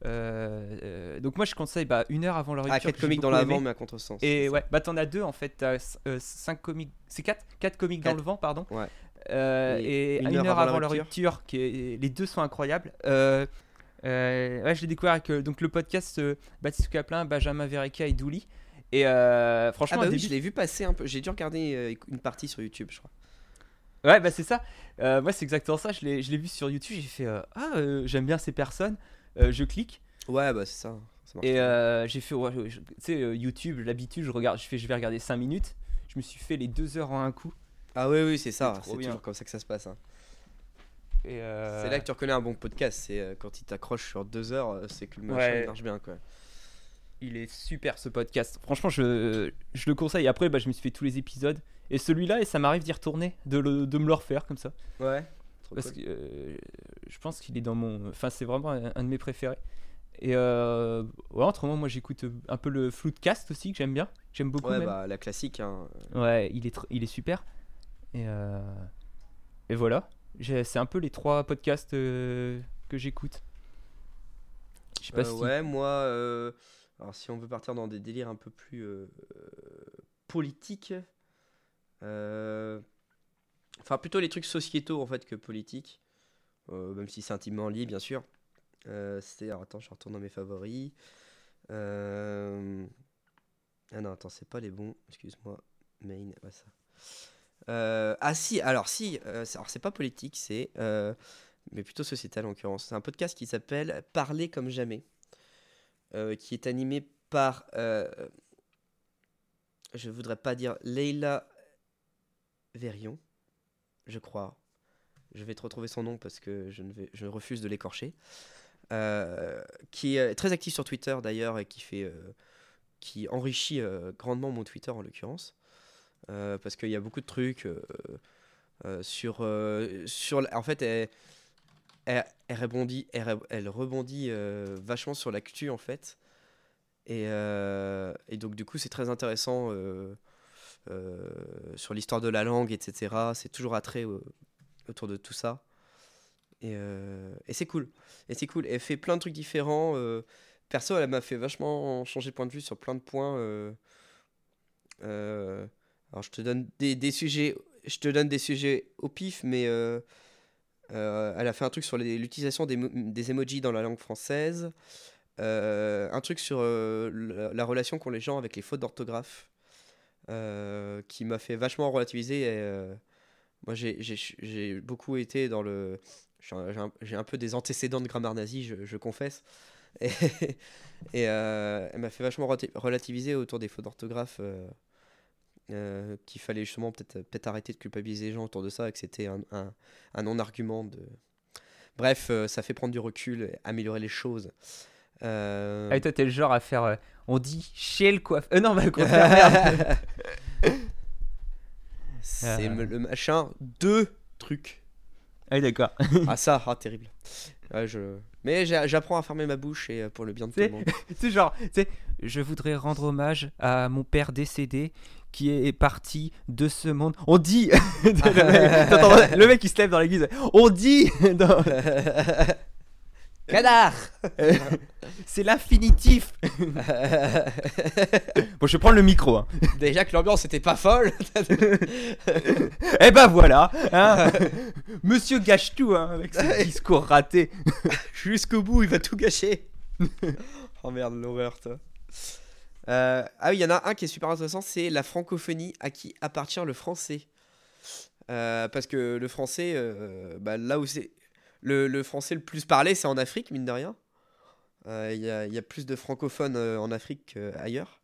Euh, euh, donc moi je conseille bah, une heure avant la rupture. ah quatre que j'ai comiques dans l'avant mais à contresens Et c'est ça. ouais, bah t'en as deux en fait, t'as euh, cinq comiques, c'est quatre, quatre comiques dans le vent, pardon. Ouais. Euh, Et et, une une, heure heure, avant avant la rupture. rupture, qui est, les deux sont incroyables. Ouais, je l'ai découvert avec donc le podcast Baptiste Caplin, Benjamin Verrecka et Douli. Et euh, ah franchement, bah oui début- je l'ai vu passer un peu j'ai dû regarder une partie sur YouTube je crois Ouais, bah c'est ça. Moi, c'est exactement ça. Je l'ai, je l'ai vu sur YouTube. J'ai fait Ah, j'aime bien ces personnes. Euh, je clique. ouais bah c'est ça Et euh, j'ai fait, ouais, tu sais, euh, YouTube, l'habitude, je regarde, je fais, je vais regarder 5 minutes. Je me suis fait les 2 heures en un coup. ah oui oui c'est ça c'est toujours comme ça que ça se passe hein. Euh, c'est là que tu reconnais un bon podcast c'est quand il t'accroche sur deux heures c'est que le machin Ouais. marche bien quoi il est super ce podcast. Franchement, je, je le conseille. Après, bah, je me suis fait tous les épisodes. Et celui-là, et ça m'arrive d'y retourner, de, le- de me le refaire comme ça. ouais trop Parce cool. que euh, je pense qu'il est dans mon. Enfin, c'est vraiment un, un de mes préférés. Et euh, ouais, autrement, moi j'écoute un peu le Floodcast aussi, que j'aime bien. J'aime beaucoup. ouais même. bah la classique hein. Ouais, il est, il est super. Et, euh, et voilà. C'est un peu les trois podcasts euh, que j'écoute. Je sais pas Euh, si. Ouais, moi, euh, alors si on veut partir dans des délires un peu plus euh, euh, politiques, euh, enfin plutôt les trucs sociétaux en fait que politiques, euh, même si c'est intimement lié bien sûr. Euh, c'est, alors attends, je retourne dans mes favoris. Euh, Ah non, attends, c'est pas les bons, excuse-moi. Main, ouais, ça. Ah si, alors si, alors c'est pas politique, c'est mais plutôt sociétal en l'occurrence. C'est un podcast qui s'appelle Parler comme jamais, qui est animé par, je voudrais pas dire Leila Verion, je crois. Je vais te retrouver son nom parce que je, ne refuse de l'écorcher. Euh, qui est très actif sur Twitter d'ailleurs et qui fait, euh, qui enrichit euh, grandement mon Twitter en l'occurrence. Euh, parce qu'il y a beaucoup de trucs euh, euh, sur, euh, sur. En fait, elle, rebondit, elle, re- elle rebondit euh, vachement sur l'actu en fait. Et, euh, donc, du coup, c'est très intéressant euh, euh, sur l'histoire de la langue, etc. C'est toujours attrait euh, autour de tout ça. Et, euh, et c'est cool. Et c'est cool. Elle fait plein de trucs différents. euh, perso, elle m'a fait vachement changer de point de vue sur plein de points. euh, euh, alors, je te donne des, sujets. Je te donne des sujets au pif, mais euh, euh, elle a fait un truc sur l'utilisation des, mo- des emojis dans la langue française. Euh, un truc sur euh, la, la relation qu'ont les gens avec les fautes d'orthographe, euh, qui m'a fait vachement relativiser. Euh, moi, j'ai- beaucoup été dans le. J'ai un, peu des antécédents de grammaire nazie, je, confesse. Et, euh, elle m'a fait vachement relati- relativiser autour des fautes d'orthographe. euh, euh, qu'il fallait justement peut-être peut arrêter de culpabiliser les gens autour de ça et que c'était un, un, non-argument. Bref, euh, ça fait prendre du recul, améliorer les choses. Euh, Ah, et toi, t'es le genre à faire. euh, on dit chez le coiffeur. Euh, non, bah, contraire, merde. c'est Ah. le le machin de trucs. Ah, oui, d'accord. ah ça, ah, terrible. Ouais, je... Mais j'a- j'apprends à fermer ma bouche et euh, pour le bien de tout C'est- le monde. C'est genre, tu sais, je voudrais rendre hommage à mon père décédé qui est parti de ce monde. On dit. le, mec, t'entends- le mec il se lève dans l'église. On dit. dans- Canard C'est l'infinitif. Bon, je vais prendre le micro. Hein. Déjà que l'ambiance était pas folle. Eh ben voilà. hein. Monsieur gâche tout hein, avec ce discours raté. Jusqu'au bout, il va tout gâcher. oh merde, l'horreur, toi. Euh, ah oui, il y en a un qui est super intéressant, c'est la francophonie à qui appartient le français. Euh, parce que le français, euh, bah, là où c'est. Le, le français le plus parlé, c'est en Afrique, mine de rien. Euh, Il y, a, il y a plus de francophones euh, en Afrique qu'ailleurs.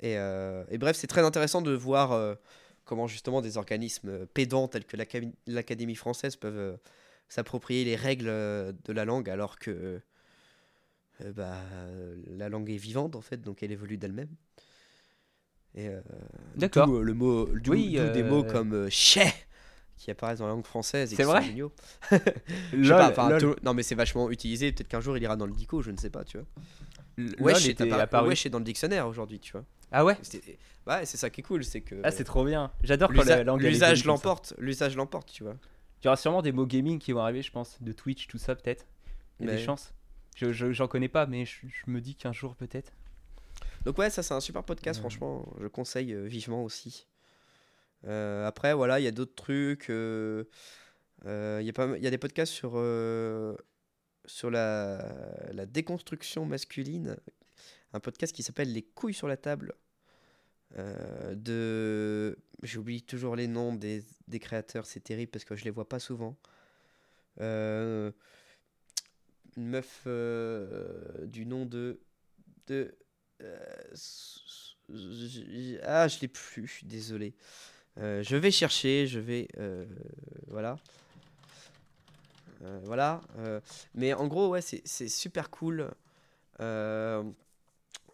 Et, euh, et bref, c'est très intéressant de voir euh, comment justement des organismes euh, pédants tels que l'Académie française peuvent euh, s'approprier les règles euh, de la langue alors que euh, bah, la langue est vivante en fait, donc elle évolue d'elle-même. Et euh, D'accord. euh, le mot, d'où- Oui, des euh, mots comme euh, chais qui apparaissent dans la langue française et C'est vrai géniaux. Je sais pas, enfin, lol. tout- non mais c'est vachement utilisé. Peut-être qu'un jour il ira dans le dico, je ne sais pas, tu vois. Lol Wesh, était est apparu- wesh est dans le dictionnaire aujourd'hui, tu vois. Ah ouais Ouais, c'est ça qui est cool, c'est que Ah, c'est trop bien. J'adore quand l'usage l'emporte, l'usage l'emporte, tu vois. Il y aura sûrement des mots gaming qui vont arriver, je pense, de Twitch, tout ça, peut-être. Il y a Mais- des chances. Je, je- j'en connais pas, mais je, je me dis qu'un jour, peut-être. Donc ouais, ça c'est un super podcast, Ouais. franchement, je conseille euh, vivement aussi. Euh, après, voilà, il y a d'autres trucs. euh, euh, Il y, y a des podcasts sur, sur la, la déconstruction masculine. Un podcast qui s'appelle Les couilles sur la table. de... J'oublie toujours les noms des, des créateurs, c'est terrible parce que je les vois pas souvent. Une meuf du nom de... de ah, je l'ai plus, je suis désolé. Euh, je vais chercher, je vais. euh, voilà. Euh, voilà. mais en gros, ouais, c'est super cool.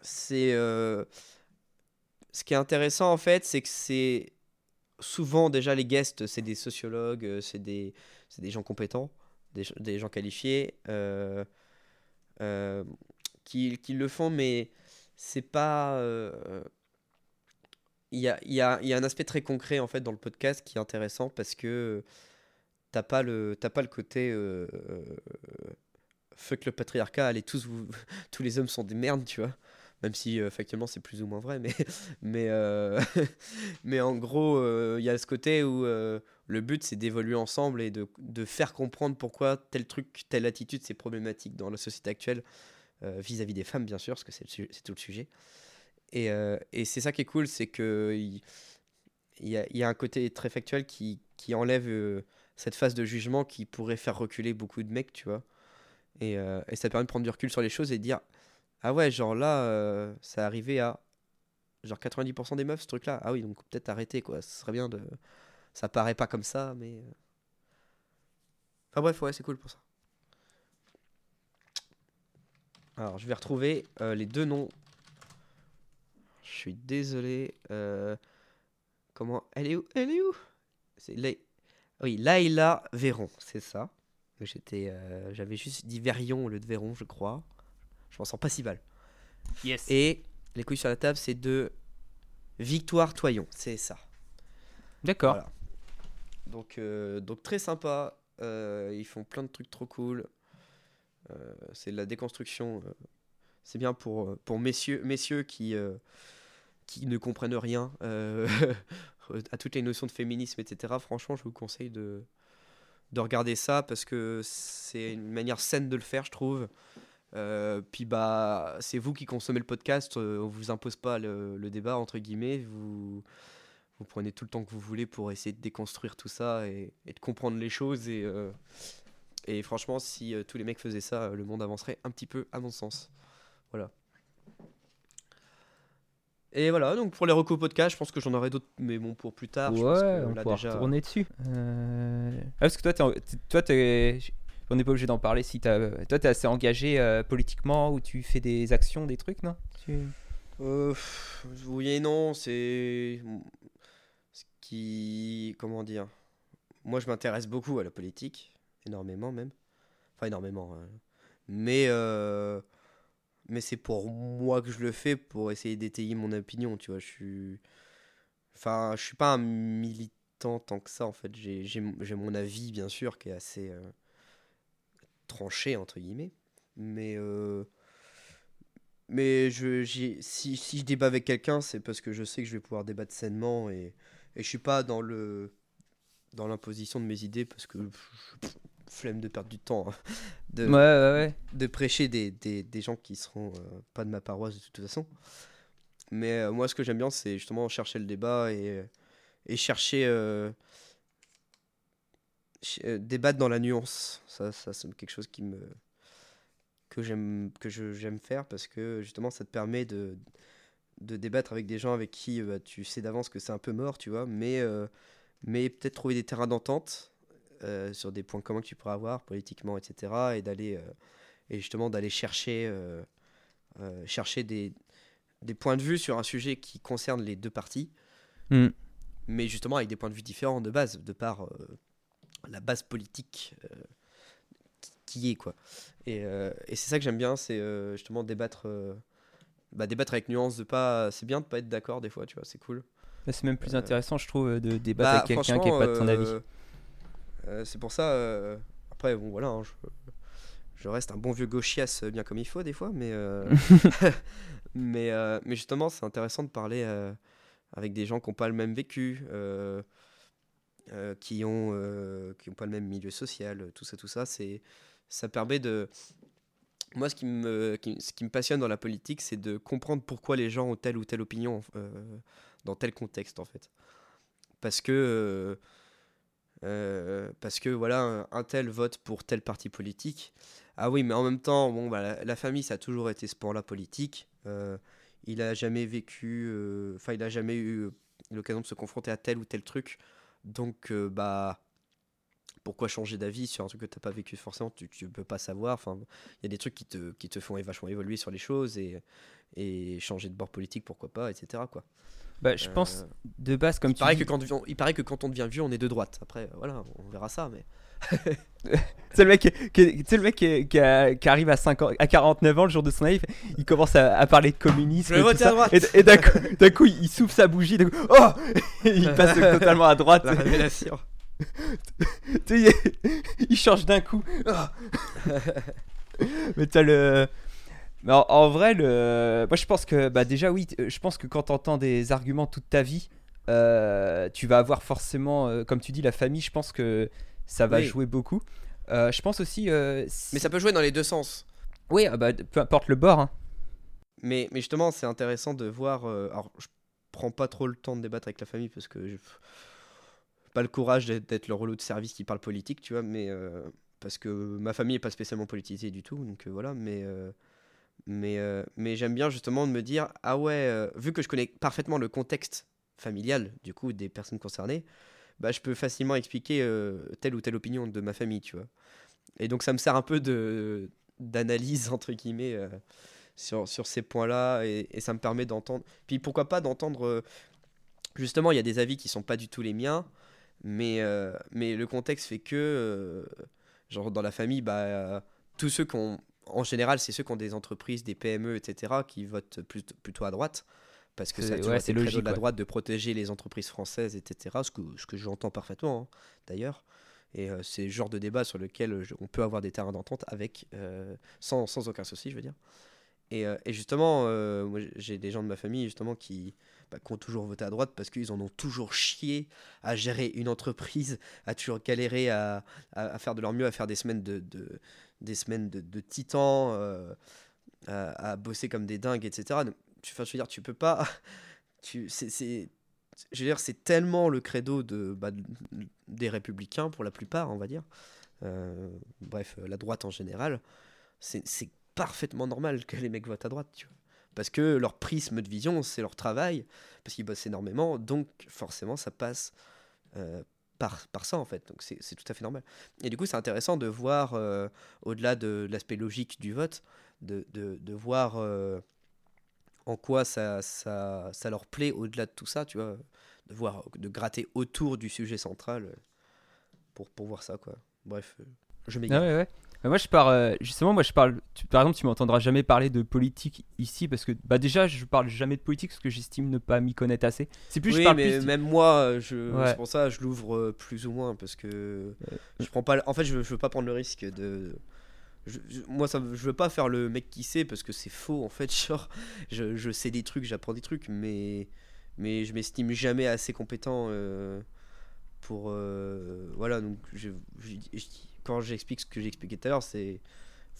C'est. ce qui est intéressant, en fait, c'est que c'est. Souvent, déjà, les guests, c'est des sociologues, c'est des, gens compétents, des, gens qualifiés, qui le font, mais c'est pas. Euh, Il y a, y, a, y a un aspect très concret en fait dans le podcast qui est intéressant parce que t'as pas le t'as pas le côté euh, euh, fuck le patriarcat, allez tous tous les hommes sont des merdes, tu vois. Même si euh, factuellement c'est plus ou moins vrai, mais mais euh, mais en gros euh, il y a ce côté où euh, le but c'est d'évoluer ensemble et de, de faire comprendre pourquoi tel truc, telle attitude c'est problématique dans la société actuelle euh, vis-à-vis des femmes bien sûr, parce que c'est tout le sujet. Et, euh, et c'est ça qui est cool, c'est que il il y, a, y a un côté très factuel qui, qui enlève euh, cette phase de jugement qui pourrait faire reculer beaucoup de mecs, tu vois. Et, euh, et ça permet de prendre du recul sur les choses et de dire Ah ouais, genre là, ça arrivé à genre 90% des meufs, ce truc-là. Ah oui, donc peut-être arrêter, quoi. Ce serait bien de. Ça paraît pas comme ça, mais. Enfin bref, ouais, c'est cool pour ça. Alors, je vais retrouver les deux noms. Je suis désolé. euh, Comment Elle est où Elle est où? C'est Oui, Laïla Véron, c'est ça. J'étais, euh, j'avais juste dit Verion au lieu de Véron, je crois. Je m'en sens pas si mal. Yes. Et les couilles sur la table, c'est de Victoire Toyon, c'est ça. D'accord. Voilà. Donc, euh, donc très sympa. Ils font plein de trucs trop cool. C'est de la déconstruction. c'est bien pour, pour messieurs, messieurs qui, euh, qui ne comprennent rien euh, à toutes les notions de féminisme, etc. Franchement, je vous conseille de, de regarder ça parce que c'est une manière saine de le faire, je trouve. Euh, puis bah, c'est vous qui consommez le podcast, euh, on vous impose pas le, le débat entre guillemets, vous, vous prenez tout le temps que vous voulez pour essayer de déconstruire tout ça et, de comprendre les choses et, et franchement si tous les mecs faisaient ça, le monde avancerait un petit peu à mon sens. Voilà. Et voilà, donc pour les recos podcast, je pense que j'en aurai d'autres, mais bon, pour plus tard. ouais, je pense que on pourra déjà... retourner dessus. Euh, ah, parce que toi, t'es en- t'es- toi, t'es- on n'est pas obligé d'en parler si t'as. Toi, t'es assez engagé euh, politiquement ou tu fais des actions, des trucs, non? Tu- Euh, oui et non, c'est ce qui, comment dire. Moi, je m'intéresse beaucoup à la politique, énormément même. Enfin, énormément. hein. Mais, euh, mais c'est pour moi que je le fais pour essayer d'étayer mon opinion, tu vois. Je suis, enfin, je suis pas un militant tant que ça en fait. J'ai, mon avis bien sûr qui est assez euh, tranché entre guillemets, mais euh, mais je, si, si je débat avec quelqu'un, c'est parce que je sais que je vais pouvoir débattre sainement et, et je suis pas dans le dans l'imposition de mes idées parce que flemme de perdre du temps hein, de, Ouais, ouais, ouais. de prêcher des, des, des gens qui seront euh, pas de ma paroisse de toute façon. Mais euh, moi, ce que j'aime bien, c'est justement chercher le débat et, et chercher. euh, ch- euh, débattre dans la nuance. Ça, ça c'est quelque chose qui me. que j'aime que je- j'aime faire parce que justement, ça te permet de, de débattre avec des gens avec qui bah, tu sais d'avance que c'est un peu mort, tu vois, mais, mais peut-être trouver des terrains d'entente euh, sur des points communs que tu pourras avoir politiquement, etc. Et d'aller euh, et justement d'aller chercher, euh, chercher des, des points de vue sur un sujet qui concerne les deux parties, Hmm. mais justement avec des points de vue différents de base, de par la base politique qui- est quoi. Et, et c'est ça que j'aime bien, c'est justement débattre, bah, débattre avec nuance, de pas, c'est bien de pas être d'accord des fois, tu vois, c'est cool. Bah, C'est même plus intéressant, je trouve, de débattre Bah, avec quelqu'un qui n'est pas de ton avis. euh, c'est pour ça. euh, après, bon, voilà, hein, je, je reste un bon vieux gauchias euh, bien comme il faut des fois, mais euh, mais euh, mais justement, c'est intéressant de parler euh, avec des gens qui n'ont pas le même vécu, euh, euh, qui ont euh, qui ont pas le même milieu social, tout ça, tout ça. C'est ça permet de moi, ce qui me, qui- ce qui me passionne dans la politique, c'est de comprendre pourquoi les gens ont telle ou telle opinion euh, dans tel contexte, en fait. Parce que, euh, parce que voilà, un, tel vote pour tel parti politique. Ah oui, mais en même temps, bon, bah, la, famille, ça a toujours été ce point-là politique. Euh, il a jamais vécu, euh, enfin, il a jamais eu l'occasion de se confronter à tel ou tel truc. Donc, bah, pourquoi changer d'avis sur un truc que tu n'as pas vécu forcément? Tu ne peux pas savoir. Enfin, il y a des trucs qui te, qui te font vachement évoluer sur les choses et, et changer de bord politique, pourquoi pas, etc. Quoi. Bah, je pense, Euh, de base, comme il, tu paraît dis, que quand, on- il paraît que quand on devient vieux, on est de droite. Après, euh, voilà, on verra ça. Mais c'est le mec, qui, qui- tu sais, le mec qui, qui a- qui arrive à, 50 à 49 ans, le jour de son life, il commence à, à parler de communisme. Et tout voter à ça, droite. Et, et d'un coup, il souffle sa bougie. d'un coup, oh Il passe totalement à droite. la révélation. Il, change d'un coup. Mais t'as le. Mais en, en vrai, le. Moi, je pense que, bah, déjà, oui, t- je pense que quand t'entends des arguments toute ta vie, euh, tu vas avoir forcément, euh, comme tu dis, la famille. Je pense que ça va Oui. jouer beaucoup. Euh, je pense aussi. euh, si- mais ça peut jouer dans les deux sens. Oui, ah bah, peu importe le bord. hein. Mais, mais justement, c'est intéressant de voir. euh, alors, je prends pas trop le temps de débattre avec la famille parce que j'ai pas le courage d'être le relou de service qui parle politique, tu vois. Mais euh, parce que ma famille est pas spécialement politisée du tout, donc euh, voilà. Mais euh, mais euh, mais j'aime bien justement de me dire ah ouais, euh, vu que je connais parfaitement le contexte familial du coup des personnes concernées, bah je peux facilement expliquer euh, telle ou telle opinion de ma famille, tu vois. Et donc ça me sert un peu de d'analyse entre guillemets. sur, sur ces points-là et, ça me permet d'entendre. Puis pourquoi pas d'entendre. justement, il y a des avis qui sont pas du tout les miens, mais, mais le contexte fait que, genre dans la famille, bah, tous ceux qui ont. En général, c'est ceux qui ont des entreprises, des PME, etc., qui votent plutôt, plutôt à droite. Parce que C'est- ouais, logique, de la ouais. droite de protéger les entreprises françaises, etc. Ce que, ce que j'entends parfaitement, hein, d'ailleurs. Et euh, c'est le genre de débat sur lequel je- on peut avoir des terrains d'entente avec, euh, sans, sans aucun souci, je veux dire. Et, euh, et justement, j'ai des gens de ma famille justement qui, bah, qui ont toujours voté à droite parce qu'ils en ont toujours chié à gérer une entreprise, à toujours galérer à, faire de leur mieux, à faire des semaines de, de- des semaines de, titans, euh, à, bosser comme des dingues, etc. Donc, tu- je veux dire, tu peux pas. C'est, je veux dire, c'est tellement le credo de, bah, de- des républicains pour la plupart, on va dire. Euh, bref, la droite en général. C'est parfaitement normal que les mecs votent à droite, tu vois. Parce que leur prisme de vision, c'est leur travail, parce qu'ils bossent énormément, donc forcément, ça passe euh, par, par ça, en fait. Donc c'est tout à fait normal. Et du coup, c'est intéressant de voir, euh, au-delà de l'aspect logique du vote, de, de, de voir euh, en quoi ça, ça, ça leur plaît au-delà de tout ça, tu vois. De voir, de gratter autour du sujet central pour, pour voir ça, quoi. Bref, je Ah m'égare. ouais. Moi, je parle. euh, justement, moi, je parle. tu- par exemple, tu m'entendras jamais parler de politique ici parce que, bah, déjà, je parle jamais de politique parce que j'estime ne pas m'y connaître assez. C'est plus, je oui, parle mais plus. même moi, euh, je, Ouais. c'est pour ça je l'ouvre euh, plus ou moins parce que je prends pas. En fait, je, je veux pas prendre le risque de. je- je- moi, ça, je veux pas faire le mec qui sait parce que c'est faux en fait. Genre, je, je sais des trucs, j'apprends des trucs, mais mais je m'estime jamais assez compétent euh, pour euh, voilà. Donc, je- je- je- quand j'explique ce que j'ai expliqué tout à l'heure, c'est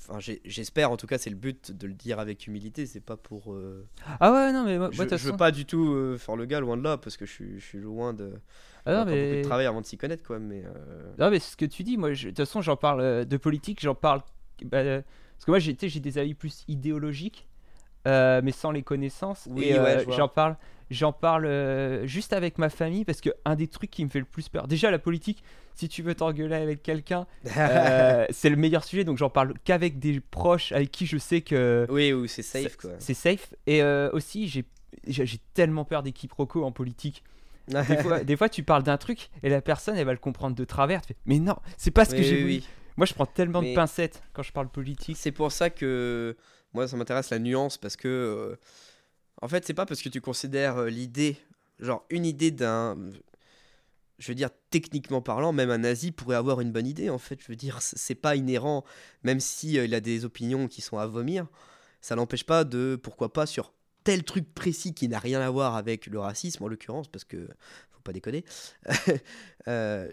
Enfin, j'espère en tout cas, c'est le but de le dire avec humilité. C'est pas pour. euh, Ah ouais, non, mais moi, je, je veux pas du tout euh, faire le gars, loin de là, parce que je suis, je suis loin de. Ah non, beaucoup mais. de travail avant de s'y connaître, quoi. Mais. euh, Non, mais ce que tu dis, moi, je- de toute façon, j'en parle de politique, j'en parle. bah, parce que moi, j'ai des avis plus idéologiques, mais sans les connaissances. Oui, et ouais, j'en parle, j'en parle juste avec ma famille, parce que un des trucs qui me fait le plus peur, déjà la politique, si tu veux t'engueuler avec quelqu'un, euh, c'est le meilleur sujet, donc j'en parle qu'avec des proches avec qui je sais que oui, oui, c'est safe, quoi. c'est safe. Et euh, aussi, j'ai tellement peur des quiproquos en politique. Des fois, des fois, tu parles d'un truc et la personne, elle va le comprendre de travers. Tu fais, mais non, c'est pas ce que Oui, j'ai oui. Moi, je prends tellement Mais- de pincettes quand je parle politique. C'est pour ça que moi, ça m'intéresse la nuance, parce que. euh, en fait, c'est pas parce que tu considères l'idée, genre une idée d'un. Je veux dire, techniquement parlant, même un nazi pourrait avoir une bonne idée, en fait. Je veux dire, c'est pas inhérent, même si euh, il a des opinions qui sont à vomir, ça l'empêche pas de, pourquoi pas, sur tel truc précis qui n'a rien à voir avec le racisme, en l'occurrence, parce que faut pas déconner, euh,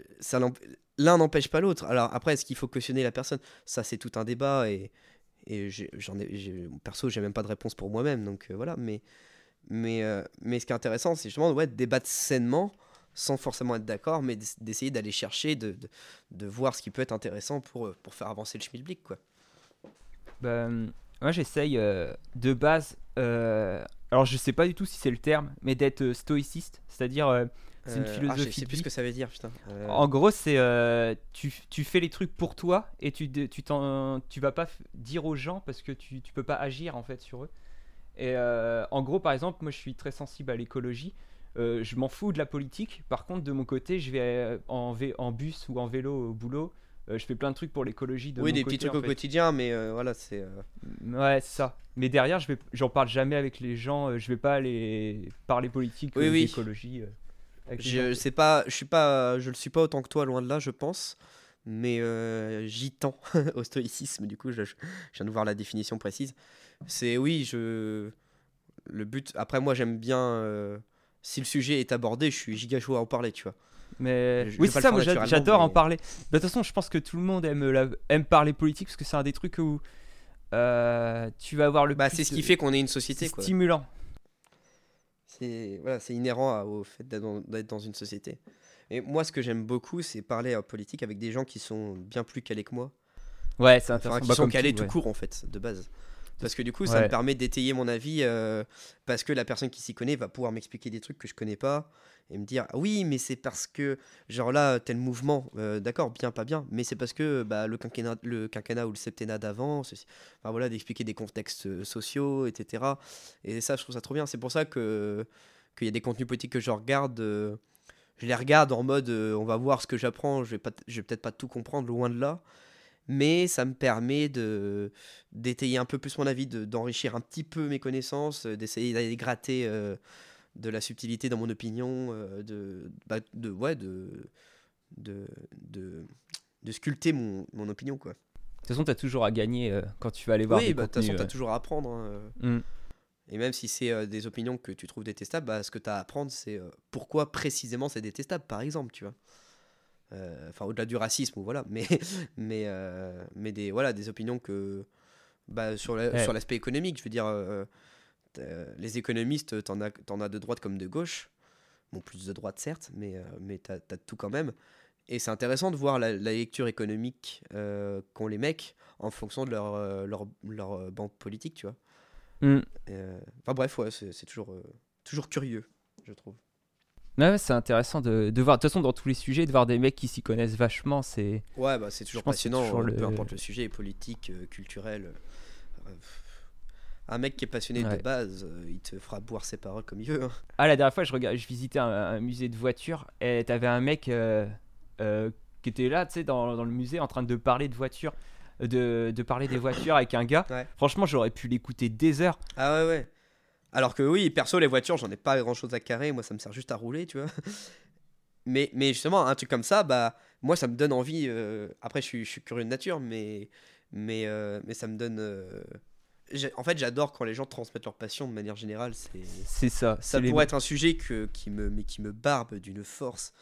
l'un n'empêche pas l'autre. Alors après, est-ce qu'il faut cautionner la personne? Ça, c'est tout un débat et, et j'en ai, perso, j'ai même pas de réponse pour moi-même, donc euh, voilà. Mais, mais, euh, mais ce qui est intéressant, c'est justement ouais, de débattre sainement, sans forcément être d'accord, mais d'ess- d'essayer d'aller chercher, de, de, de voir ce qui peut être intéressant pour, euh, pour faire avancer le schmilblick, quoi. Bah, hum, moi, j'essaye euh, de base. euh, alors, je sais pas du tout si c'est le terme, mais d'être euh, stoïciste, c'est-à-dire. euh, C'est une Euh, ah, philosophie je sais plus ce que ça veut dire, putain. Euh, En gros, c'est euh, tu, tu fais les trucs pour toi et tu tu tu vas pas dire aux gens parce que tu, tu peux pas agir en fait sur eux. Et euh, en gros, par exemple, moi je suis très sensible à l'écologie. Euh, je m'en fous de la politique. Par contre, de mon côté, je vais euh, en, bus ou en vélo au boulot. Euh, je fais plein de trucs pour l'écologie. de oui, mon des côté, petits trucs au fait. quotidien, mais euh, voilà, c'est. Ouais, c'est ça. Mais derrière, je vais, j'en parle jamais avec les gens. Je vais pas aller parler politique, Oui, euh, oui. d'écologie. Je sais pas, je suis pas, je le suis pas autant que toi, loin de là, je pense. Mais j'y tends au stoïcisme. Du coup, je, je viens de voir la définition précise. C'est oui, je. Le but. Après, moi, j'aime bien. Si le sujet est abordé, je suis giga chaud à en parler, tu vois. Mais Je- oui, c'est ça, moi j'adore en mais- parler. De toute façon, je pense que tout le monde aime, la- aime parler politique parce que c'est un des trucs où euh, tu vas avoir le Bah, c'est ce de- qui fait qu'on est une société, quoi. stimulant. C'est voilà, inhérent à- au fait d'être dans, une société. Et moi, ce que j'aime beaucoup, c'est parler en politique avec des gens qui sont bien plus calés que moi. Ouais, c'est Enfin, intéressant. qui Bah, sont calés tout, court en fait, de base. Parce que du coup, ça Ouais. me permet d'étayer mon avis euh, parce que la personne qui s'y connaît va pouvoir m'expliquer des trucs que je connais pas et me dire ah oui, mais c'est parce que genre là tel mouvement, euh, d'accord, bien pas bien, mais c'est parce que bah, le quinquennat, le quinquennat ou le septennat d'avant. Enfin voilà, d'expliquer des contextes euh, sociaux, etc. Et ça, je trouve ça trop bien. C'est pour ça que qu'il y a des contenus politiques que je regarde. euh, je les regarde en mode on va voir ce que j'apprends, je vais, pas je vais peut-être pas tout comprendre, loin de là. Mais ça me permet de d'étayer un peu plus mon avis, de- d'enrichir un petit peu mes connaissances, euh, d'essayer d'aller gratter euh, de la subtilité dans mon opinion, euh, de, bah, de, ouais, de, de, de, de sculpter mon, mon opinion. Quoi. De toute façon, t'as toujours à gagner euh, quand tu vas aller voir oui, bah, de toute façon, tu as toujours à apprendre. hein. Mm. Et même si c'est des opinions que tu trouves détestables, bah, ce que tu as à apprendre, c'est pourquoi précisément c'est détestable, par exemple, tu vois. Euh, Enfin, au-delà du racisme, ou voilà, mais, mais, euh, mais des, voilà, des opinions que. Bah, sur la- Ouais. sur l'aspect économique, je veux dire, euh, les économistes, t'en as, t'en as de droite comme de gauche. Bon, plus de droite, certes, mais, mais t'as as tout quand même. Et c'est intéressant de voir la, la lecture économique qu'ont les mecs en fonction de leur, leur, leur banque politique, tu vois. Mm. Enfin bref, ouais, c'est toujours, toujours curieux, je trouve. Ouais, c'est intéressant de, de voir. De toute façon, dans tous les sujets, de voir des mecs qui s'y connaissent vachement, c'est. Ouais, bah c'est toujours passionnant, toujours euh, le- peu importe le sujet, politique, euh, culturel. euh, un mec qui est passionné Ouais. de base, euh, il te fera boire ses paroles comme il veut. hein. Ah, la dernière fois, je, regard... je visitais un, un musée de voitures et t'avais un mec qui était là, tu sais, dans, dans le musée en train de parler de voitures, de, de parler des voitures avec un gars. Ouais. Franchement, j'aurais pu l'écouter des heures. Ah ouais, ouais. Alors que oui, perso, les voitures, j'en ai pas grand chose à carrer. Moi, ça me sert juste à rouler, tu vois. Mais, mais justement, un truc comme ça, bah, moi, ça me donne envie. euh, Après, je suis, je suis curieux de nature, mais, mais, euh, mais ça me donne. euh, En fait, j'adore quand les gens transmettent leur passion de manière générale. C'est C'est ça. ça les- pourrait être un sujet que, qui, me, mais qui me barbe d'une force.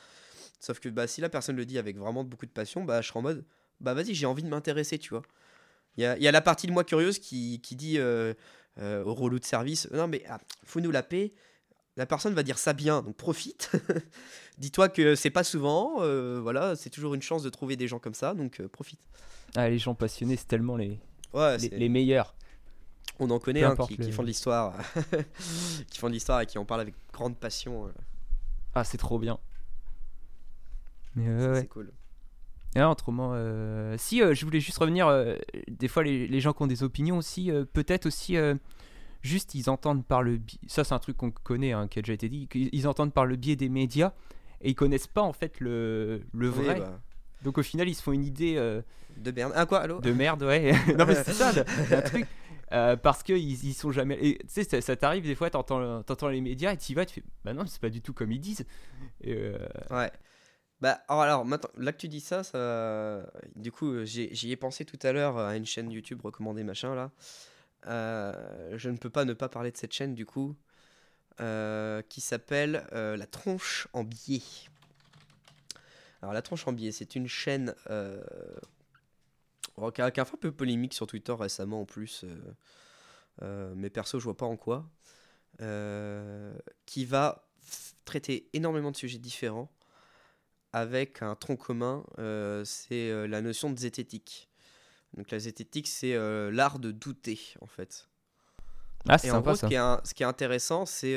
Sauf que bah, si la personne le dit avec vraiment beaucoup de passion, bah, je serai en mode, bah vas-y, j'ai envie de m'intéresser, tu vois. Il y a, y a la partie de moi curieuse qui, qui dit euh, euh, au relou de service, non mais ah, faut nous la paix. La personne va dire ça bien, donc profite. Dis-toi que c'est pas souvent, euh, voilà, c'est toujours une chance de trouver des gens comme ça, donc euh, profite. Ah, les gens passionnés, c'est tellement les, Ouais, les, meilleurs. on en connaît hein, qui, le- qui font de l'histoire, qui font de l'histoire et qui en parlent avec grande passion. Ah, c'est trop bien. Mais ouais, ça, ouais. c'est cool. Et là, autrement, euh, si euh, je voulais juste revenir, euh, des fois les, les gens qui ont des opinions aussi, euh, peut-être aussi, juste ils entendent par le biais, ça c'est un truc qu'on connaît, hein, qui a déjà été dit, ils entendent par le biais des médias et ils connaissent pas en fait le, le Oui, vrai. bah, Donc au final ils se font une idée de Berne. Ah quoi, allô de merde, ouais. non mais c'est ça, un truc. Euh, parce qu'ils ils sont jamais. Tu sais, ça, ça t'arrive des fois, t'entends, t'entends les médias et tu vas, tu fais, bah non, c'est pas du tout comme ils disent. Et, euh, Ouais. Bah, alors, maintenant, là que tu dis ça, ça... du coup, euh, j'y ai pensé tout à l'heure à une chaîne YouTube recommandée, machin, là. Euh, je ne peux pas ne pas parler de cette chaîne, du coup, euh, qui s'appelle euh, La Tronche en biais. Alors, La Tronche en biais, c'est une chaîne euh, qui, a, qui a fait un peu polémique sur Twitter récemment, en plus. euh, euh, mais perso, je vois pas en quoi. Euh, qui va traiter énormément de sujets différents avec un tronc commun, euh, c'est euh, la notion de zététique. Donc la zététique, c'est euh, l'art de douter, en fait. Ah, c'est sympa gros, ça. ce qui est, un- ce qui est intéressant, c'est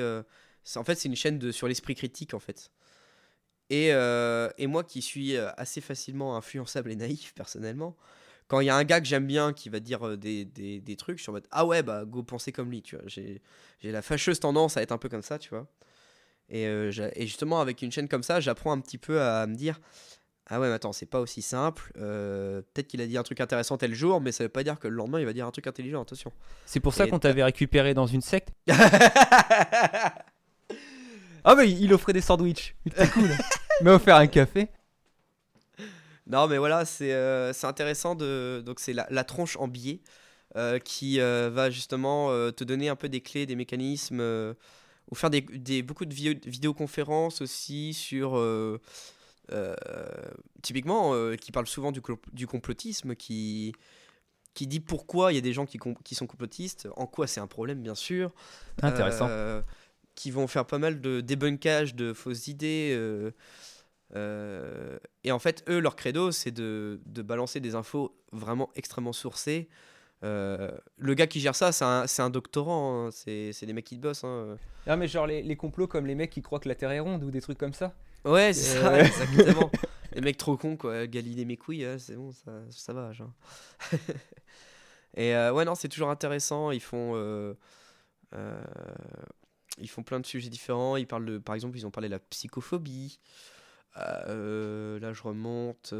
en fait c'est une chaîne de, sur l'esprit critique, en fait. Et, euh, et moi qui suis assez facilement influençable et naïf, personnellement, quand il y a un gars que j'aime bien qui va dire des, des, des trucs, je suis en mode Ah ouais, bah go penser comme lui, tu vois. J'ai la fâcheuse tendance à être un peu comme ça, tu vois. Et, euh, et justement, avec une chaîne comme ça, j'apprends un petit peu à me dire Ah ouais, mais attends, c'est pas aussi simple. euh, Peut-être qu'il a dit un truc intéressant tel jour, mais ça veut pas dire que le lendemain il va dire un truc intelligent, attention. C'est pour ça qu'on t'avait récupéré dans une secte. Ah bah il offrait des sandwichs. C'était cool. M'a offert un café. Non, mais voilà, c'est euh, intéressant de. Donc, c'est la, la tronche en biais euh, qui va justement te donner un peu des clés, des mécanismes, ou faire des, des- beaucoup de vidéo- vidéoconférences aussi sur. euh, euh, typiquement, euh, qui parle souvent du, du complotisme, qui, qui dit pourquoi il y a des gens qui, qui sont complotistes, en quoi c'est un problème, bien sûr. Intéressant. Euh, qui vont faire pas mal de débunkage de fausses idées. euh, euh, et en fait, eux, leur credo, c'est de, de balancer des infos vraiment extrêmement sourcées. Euh, le gars qui gère ça, c'est un, doctorant, hein, c'est des mecs qui bossent. hein. Ah mais genre les, les complots comme les mecs qui croient que la Terre est ronde ou des trucs comme ça. Ouais, c'est ça, Euh. exactement. les mecs trop cons, quoi. Galilée mes couilles, c'est bon, ça, ça va. Genre. et euh, ouais, non, c'est toujours intéressant. Ils font. ils font plein de sujets différents. Ils parlent de, par exemple, ils ont parlé de la psychophobie. Là, je remonte.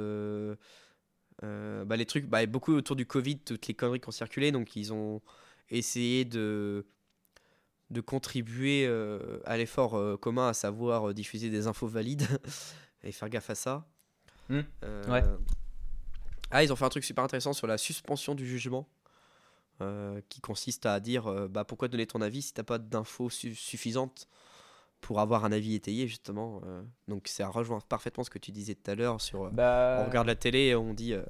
Euh, bah, les trucs, bah, beaucoup autour du Covid, toutes les conneries qui ont circulé. Donc, ils ont essayé de, de contribuer euh, à l'effort euh, commun, à savoir diffuser des infos valides et faire gaffe à ça. Hmm. Ouais. Ah, ils ont fait un truc super intéressant sur la suspension du jugement. euh, qui consiste à dire euh, bah, pourquoi donner ton avis si t'as pas d'infos su- suffisantes pour avoir un avis étayé justement euh. donc ça rejoint parfaitement ce que tu disais tout à l'heure sur euh, Bah. on regarde la télé et on dit euh,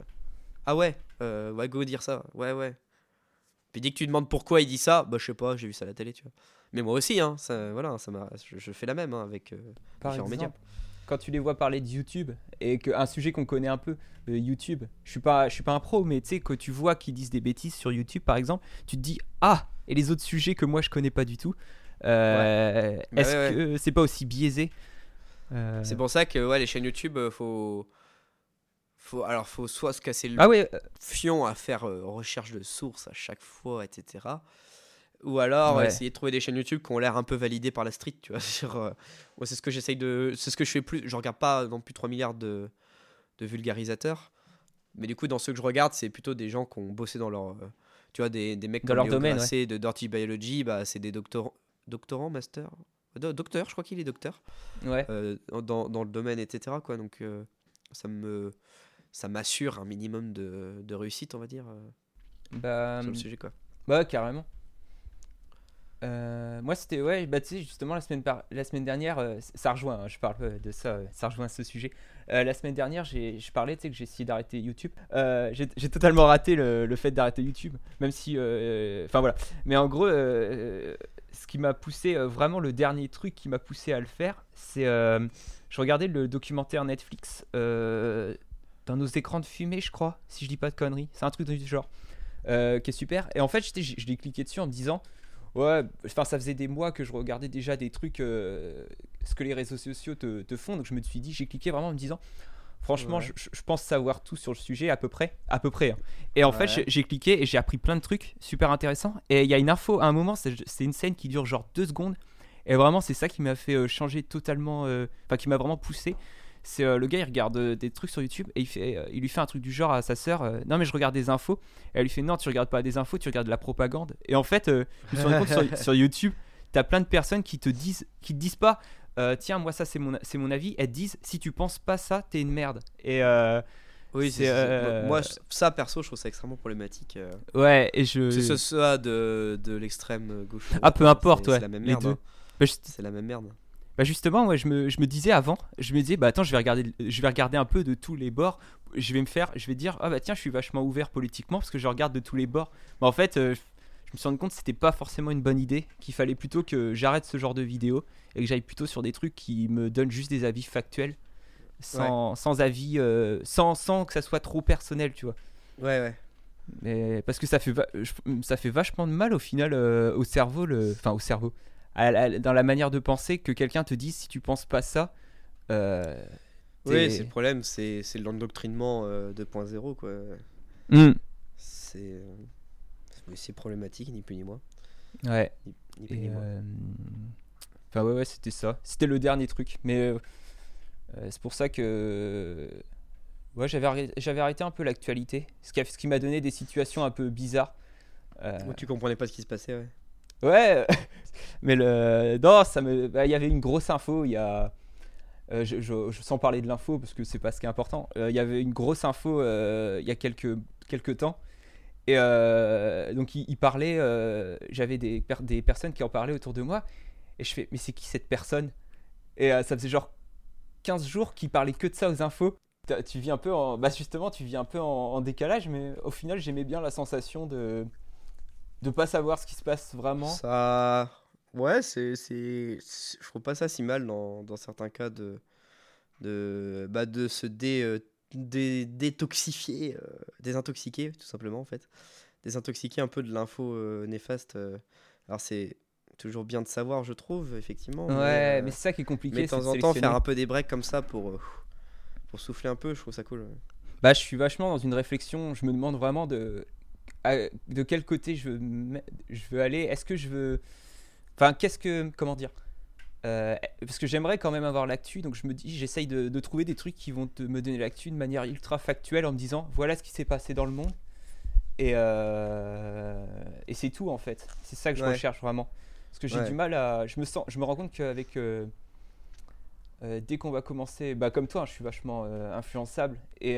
ah ouais ouais go dire ça ouais ouais puis dès que tu demandes pourquoi il dit ça bah je sais pas j'ai vu ça à la télé tu vois mais moi aussi hein ça voilà ça m'a je, je fais la même hein, avec Par différents exemple, médias. quand tu les vois parler de YouTube et qu'un sujet qu'on connaît un peu, YouTube, je suis pas, je suis pas un pro, mais tu sais que tu vois qu'ils disent des bêtises sur YouTube par exemple, tu te dis ah et les autres sujets que moi je connais pas du tout. Euh, Bah Est-ce ouais, ouais. que c'est pas aussi biaisé Euh, C'est pour ça que ouais, les chaînes YouTube, euh, faut. faut alors, faut soit se casser le Ah ouais, euh, fion à faire euh, recherche de sources à chaque fois, etc. Ou alors Ouais. essayer de trouver des chaînes YouTube qui ont l'air un peu validées par la street, tu vois. Sur, c'est ce que j'essaye de. C'est ce que je fais plus. Je regarde pas non plus 3 milliards de, de vulgarisateurs. Mais du coup, dans ceux que je regarde, c'est plutôt des gens qui ont bossé dans leur. tu vois, des, des mecs Dans comme leur domaine, Grasset de Dirty Biology, bah, c'est des doctorants, doctorants, master. Do- Docteur, je crois qu'il est docteur ouais. euh, dans, dans le domaine, etc. Quoi. Donc euh, ça me ça m'assure un minimum de, de réussite, on va dire, euh, Bah, sur le sujet. Quoi. bah carrément. Euh, moi c'était ouais bah tu sais justement la semaine dernière euh, ça rejoint hein, je parle euh, de ça ça rejoint ce sujet. La semaine dernière je parlais tu sais que j'ai essayé d'arrêter YouTube. J'ai totalement raté le, le fait d'arrêter YouTube même si enfin voilà. Mais en gros ce qui m'a poussé vraiment le dernier truc qui m'a poussé à le faire c'est je regardais le documentaire Netflix dans nos écrans de fumée je crois si je dis pas de conneries. C'est un truc du genre qui est super. Et en fait je l'ai cliqué dessus en me disant Ouais, enfin ça faisait des mois que je regardais déjà des trucs, euh, ce que les réseaux sociaux te, te font, donc je me suis dit, j'ai cliqué vraiment en me disant, franchement, Ouais. je, pense savoir tout sur le sujet à peu près, à peu près. hein. Et en fait, Ouais. j'ai- j'ai cliqué et j'ai appris plein de trucs super intéressants. Et il y a une info, à un moment, c'est c'est une scène qui dure genre deux secondes, et vraiment c'est ça qui m'a fait euh, changer totalement, euh, enfin qui m'a vraiment poussé. C'est euh, le gars, il regarde euh, des trucs sur YouTube et il, fait, euh, il lui fait un truc du genre à sa sœur, non mais je regarde des infos. Et elle lui fait non, tu regardes pas des infos, tu regardes de la propagande. Et en fait, je me suis rendu compte sur, sur YouTube, t'as plein de personnes qui te disent, qui te disent pas, tiens, moi ça c'est mon, c'est mon avis. Elles te disent, si tu penses pas ça, t'es une merde. Et Oui, C'est, c'est euh, moi ça perso, je trouve ça extrêmement problématique. ouais, et je. Que ce soit de, de l'extrême gauche. Ah, peu importe, c'est- ouais, C'est la même les merde. deux. hein. Bah, je- C'est la même merde. Bah justement, moi, je me, je me disais avant, je me disais, bah attends, je vais regarder, je vais regarder un peu de tous les bords. Je vais me faire, je vais dire, ah bah tiens, je suis vachement ouvert politiquement parce que je regarde de tous les bords. Mais en fait, euh, je me suis rendu compte que c'était pas forcément une bonne idée, qu'il fallait plutôt que j'arrête ce genre de vidéos et que j'aille plutôt sur des trucs qui me donnent juste des avis factuels, sans, sans avis, euh, sans, sans que ça soit trop personnel, tu vois. Ouais, ouais. Mais parce que ça fait, ça fait vachement de mal au final euh, au cerveau, le, enfin au cerveau, à la- dans la manière de penser que quelqu'un te dise si tu penses pas ça. euh, Oui, c'est le problème, c'est l'endoctrinement euh, 2.0, quoi. Hmm, C'est euh, c'est- problématique, ni plus ni moins. ouais. Ni, ni plus Et, ni moins. euh, Enfin ouais ouais c'était ça. C'était le dernier truc. Mais c'est pour ça que ouais j'avais arrêté, un peu l'actualité. Ce qui, a- ce qui m'a donné des situations un peu bizarres. Euh, Où tu comprenais pas ce qui se passait, ouais. Ouais, mais le non, ça me, bah, il y avait une grosse info. Il y a, euh, je, je, sans parler de l'info parce que c'est pas ce qui est important. euh, il y avait une grosse info euh, il y a quelques quelques temps. Et donc il, parlait, j'avais des, des personnes qui en parlaient autour de moi. Et je fais, mais c'est qui cette personne? Et ça faisait genre 15 jours qu'il parlait que de ça aux infos. Tu vis un peu en, bah justement, tu vis un peu en décalage, mais au final j'aimais bien la sensation de de pas savoir ce qui se passe vraiment. Ça. Ouais, c'est. c'est- Je trouve pas ça si mal dans, dans certains cas de. de, bah, de se dé, euh, dé- détoxifier, euh, désintoxiquer, tout simplement, en fait. Désintoxiquer un peu de l'info euh, néfaste. Alors, c'est toujours bien de savoir, je trouve, effectivement. Ouais, mais, mais, c'est ça qui est compliqué. mais de temps en temps, faire un peu des breaks comme ça pour. pour souffler un peu, je trouve ça cool. ouais. Bah, je suis vachement dans une réflexion. Je me demande vraiment de de quel côté je veux, me- je veux aller? Est-ce que je veux. Enfin, qu'est-ce que. Comment dire? Euh, Parce que j'aimerais quand même avoir l'actu, donc je me dis, j'essaye de, de trouver des trucs qui vont te, me donner l'actu de manière ultra factuelle en me disant, voilà ce qui s'est passé dans le monde. Et, euh, et c'est tout en fait. C'est ça que je Ouais. recherche vraiment. Parce que j'ai Ouais. du mal à. Je me, sens, je me rends compte qu'avec. euh, dès qu'on va commencer, bah comme toi, hein, je suis vachement influençable et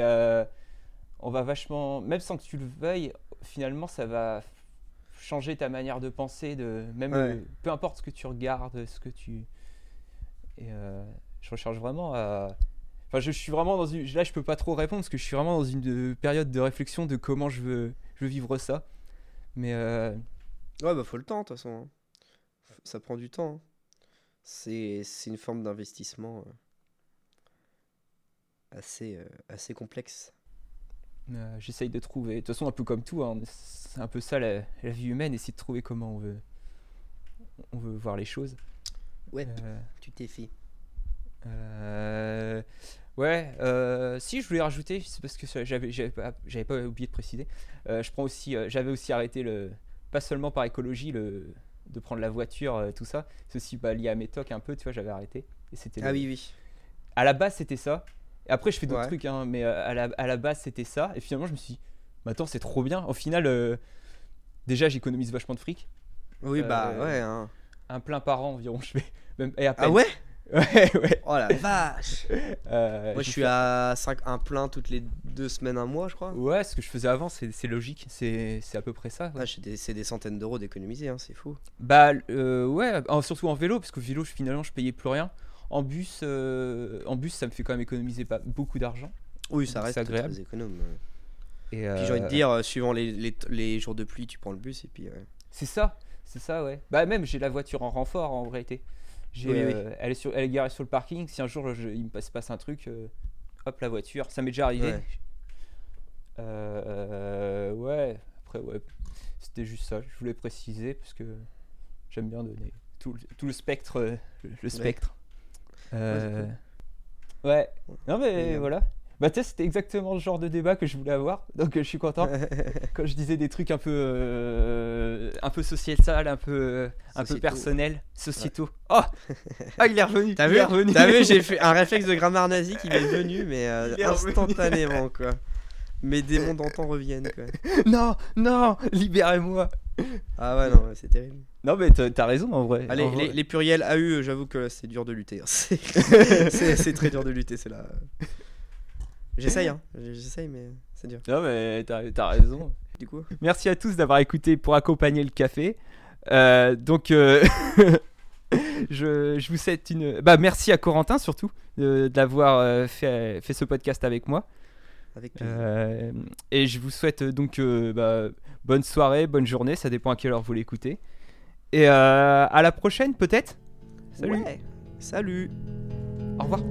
on va vachement, même sans que tu le veuilles, finalement ça va changer ta manière de penser, de même Ouais. peu importe ce que tu regardes, ce que tu et euh, je recherche vraiment à, enfin je, suis vraiment dans une, là je peux pas trop répondre parce que je suis vraiment dans une euh, période de réflexion de comment je veux, je veux vivre ça, mais euh, Ouais, bah faut le temps, de toute façon. hein. Ça prend du temps. hein. C'est une forme d'investissement assez, assez complexe. Euh, J'essaye de trouver. De toute façon, un peu comme tout, hein, c'est un peu ça la, la vie humaine, essayer de trouver comment on veut, on veut voir les choses. Ouais, Euh, tu t'es fait. euh, ouais, si je voulais rajouter, c'est parce que j'avais pas, pas oublié de préciser. je prends aussi, j'avais aussi arrêté le, pas seulement par écologie, le, de prendre la voiture, tout ça. C'est aussi bah, lié à mes tocs un peu, tu vois, j'avais arrêté. Et c'était Ah le- oui, oui. à la base c'était ça. Et après je fais d'autres Ouais. trucs, hein, mais euh, à, la, à la base c'était ça. Et finalement je me suis dit, mais attends c'est trop bien. Au final, euh, déjà j'économise vachement de fric. Oui, bah Euh, ouais. Hein. Un plein par an environ, je fais. Même, et à Ah ouais? Ouais, ouais. Oh la vache Euh, Moi, je suis fait- à 5, un plein toutes les deux semaines, un mois, je crois. Ouais, ce que je faisais avant, c'est logique, c'est c'est à peu près ça. ouais. Ah, c'est des centaines d'euros d'économiser, hein, c'est fou. Bah euh, ouais, surtout en vélo, parce qu'au vélo, finalement, je payais plus rien. En bus, euh, en bus, ça me fait quand même économiser pas beaucoup d'argent. Oui, ça reste agréable. très économe. Et Puis euh, j'ai envie de dire, euh, suivant les, les, les jours de pluie, tu prends le bus et puis. c'est ça, c'est ça, ouais. Bah même, j'ai la voiture en renfort en réalité. Oui, oui. Elle, est sur, elle est garée sur le parking. Si un jour je- il me passe, passe un truc, hop la voiture, ça m'est déjà arrivé. Ouais. Ouais, après ouais, c'était juste ça. Je voulais préciser parce que j'aime bien donner tout, le- tout le spectre, le, le spectre. Euh, ouais. Non mais euh, voilà. Bah tu sais, c'était exactement le genre de débat que je voulais avoir, donc euh, je suis content. Quand je disais des trucs un peu, euh, un peu sociétal, un peu, un peu personnel, sociétaux. Oh, ah il est revenu. T'as vu, est revenu. T'as vu, j'ai fait un réflexe de grammaire nazi qui m'est venu, mais euh, instantanément, quoi. Mes démons d'antan reviennent, quoi. non, non, libérez-moi. Ah ouais, non, c'est terrible. Non mais t'as raison en vrai. Allez, En vrai. les, les pluriels AU, j'avoue que c'est dur de lutter. hein. C'est très dur de lutter, c'est là. J'essaye, hein. J'essaye, mais c'est dur. Non mais t'as t'as raison. Du coup, Merci à tous d'avoir écouté pour accompagner le café. Euh, donc, euh, je, je vous souhaite une. Bah, merci à Corentin surtout euh, d'avoir euh, fait, fait ce podcast avec moi. Avec. Euh, et je vous souhaite euh, donc euh, bah, bonne soirée, bonne journée, ça dépend à quelle heure vous l'écoutez. Et euh, à la prochaine peut-être? Salut. Ouais. Salut. Au revoir.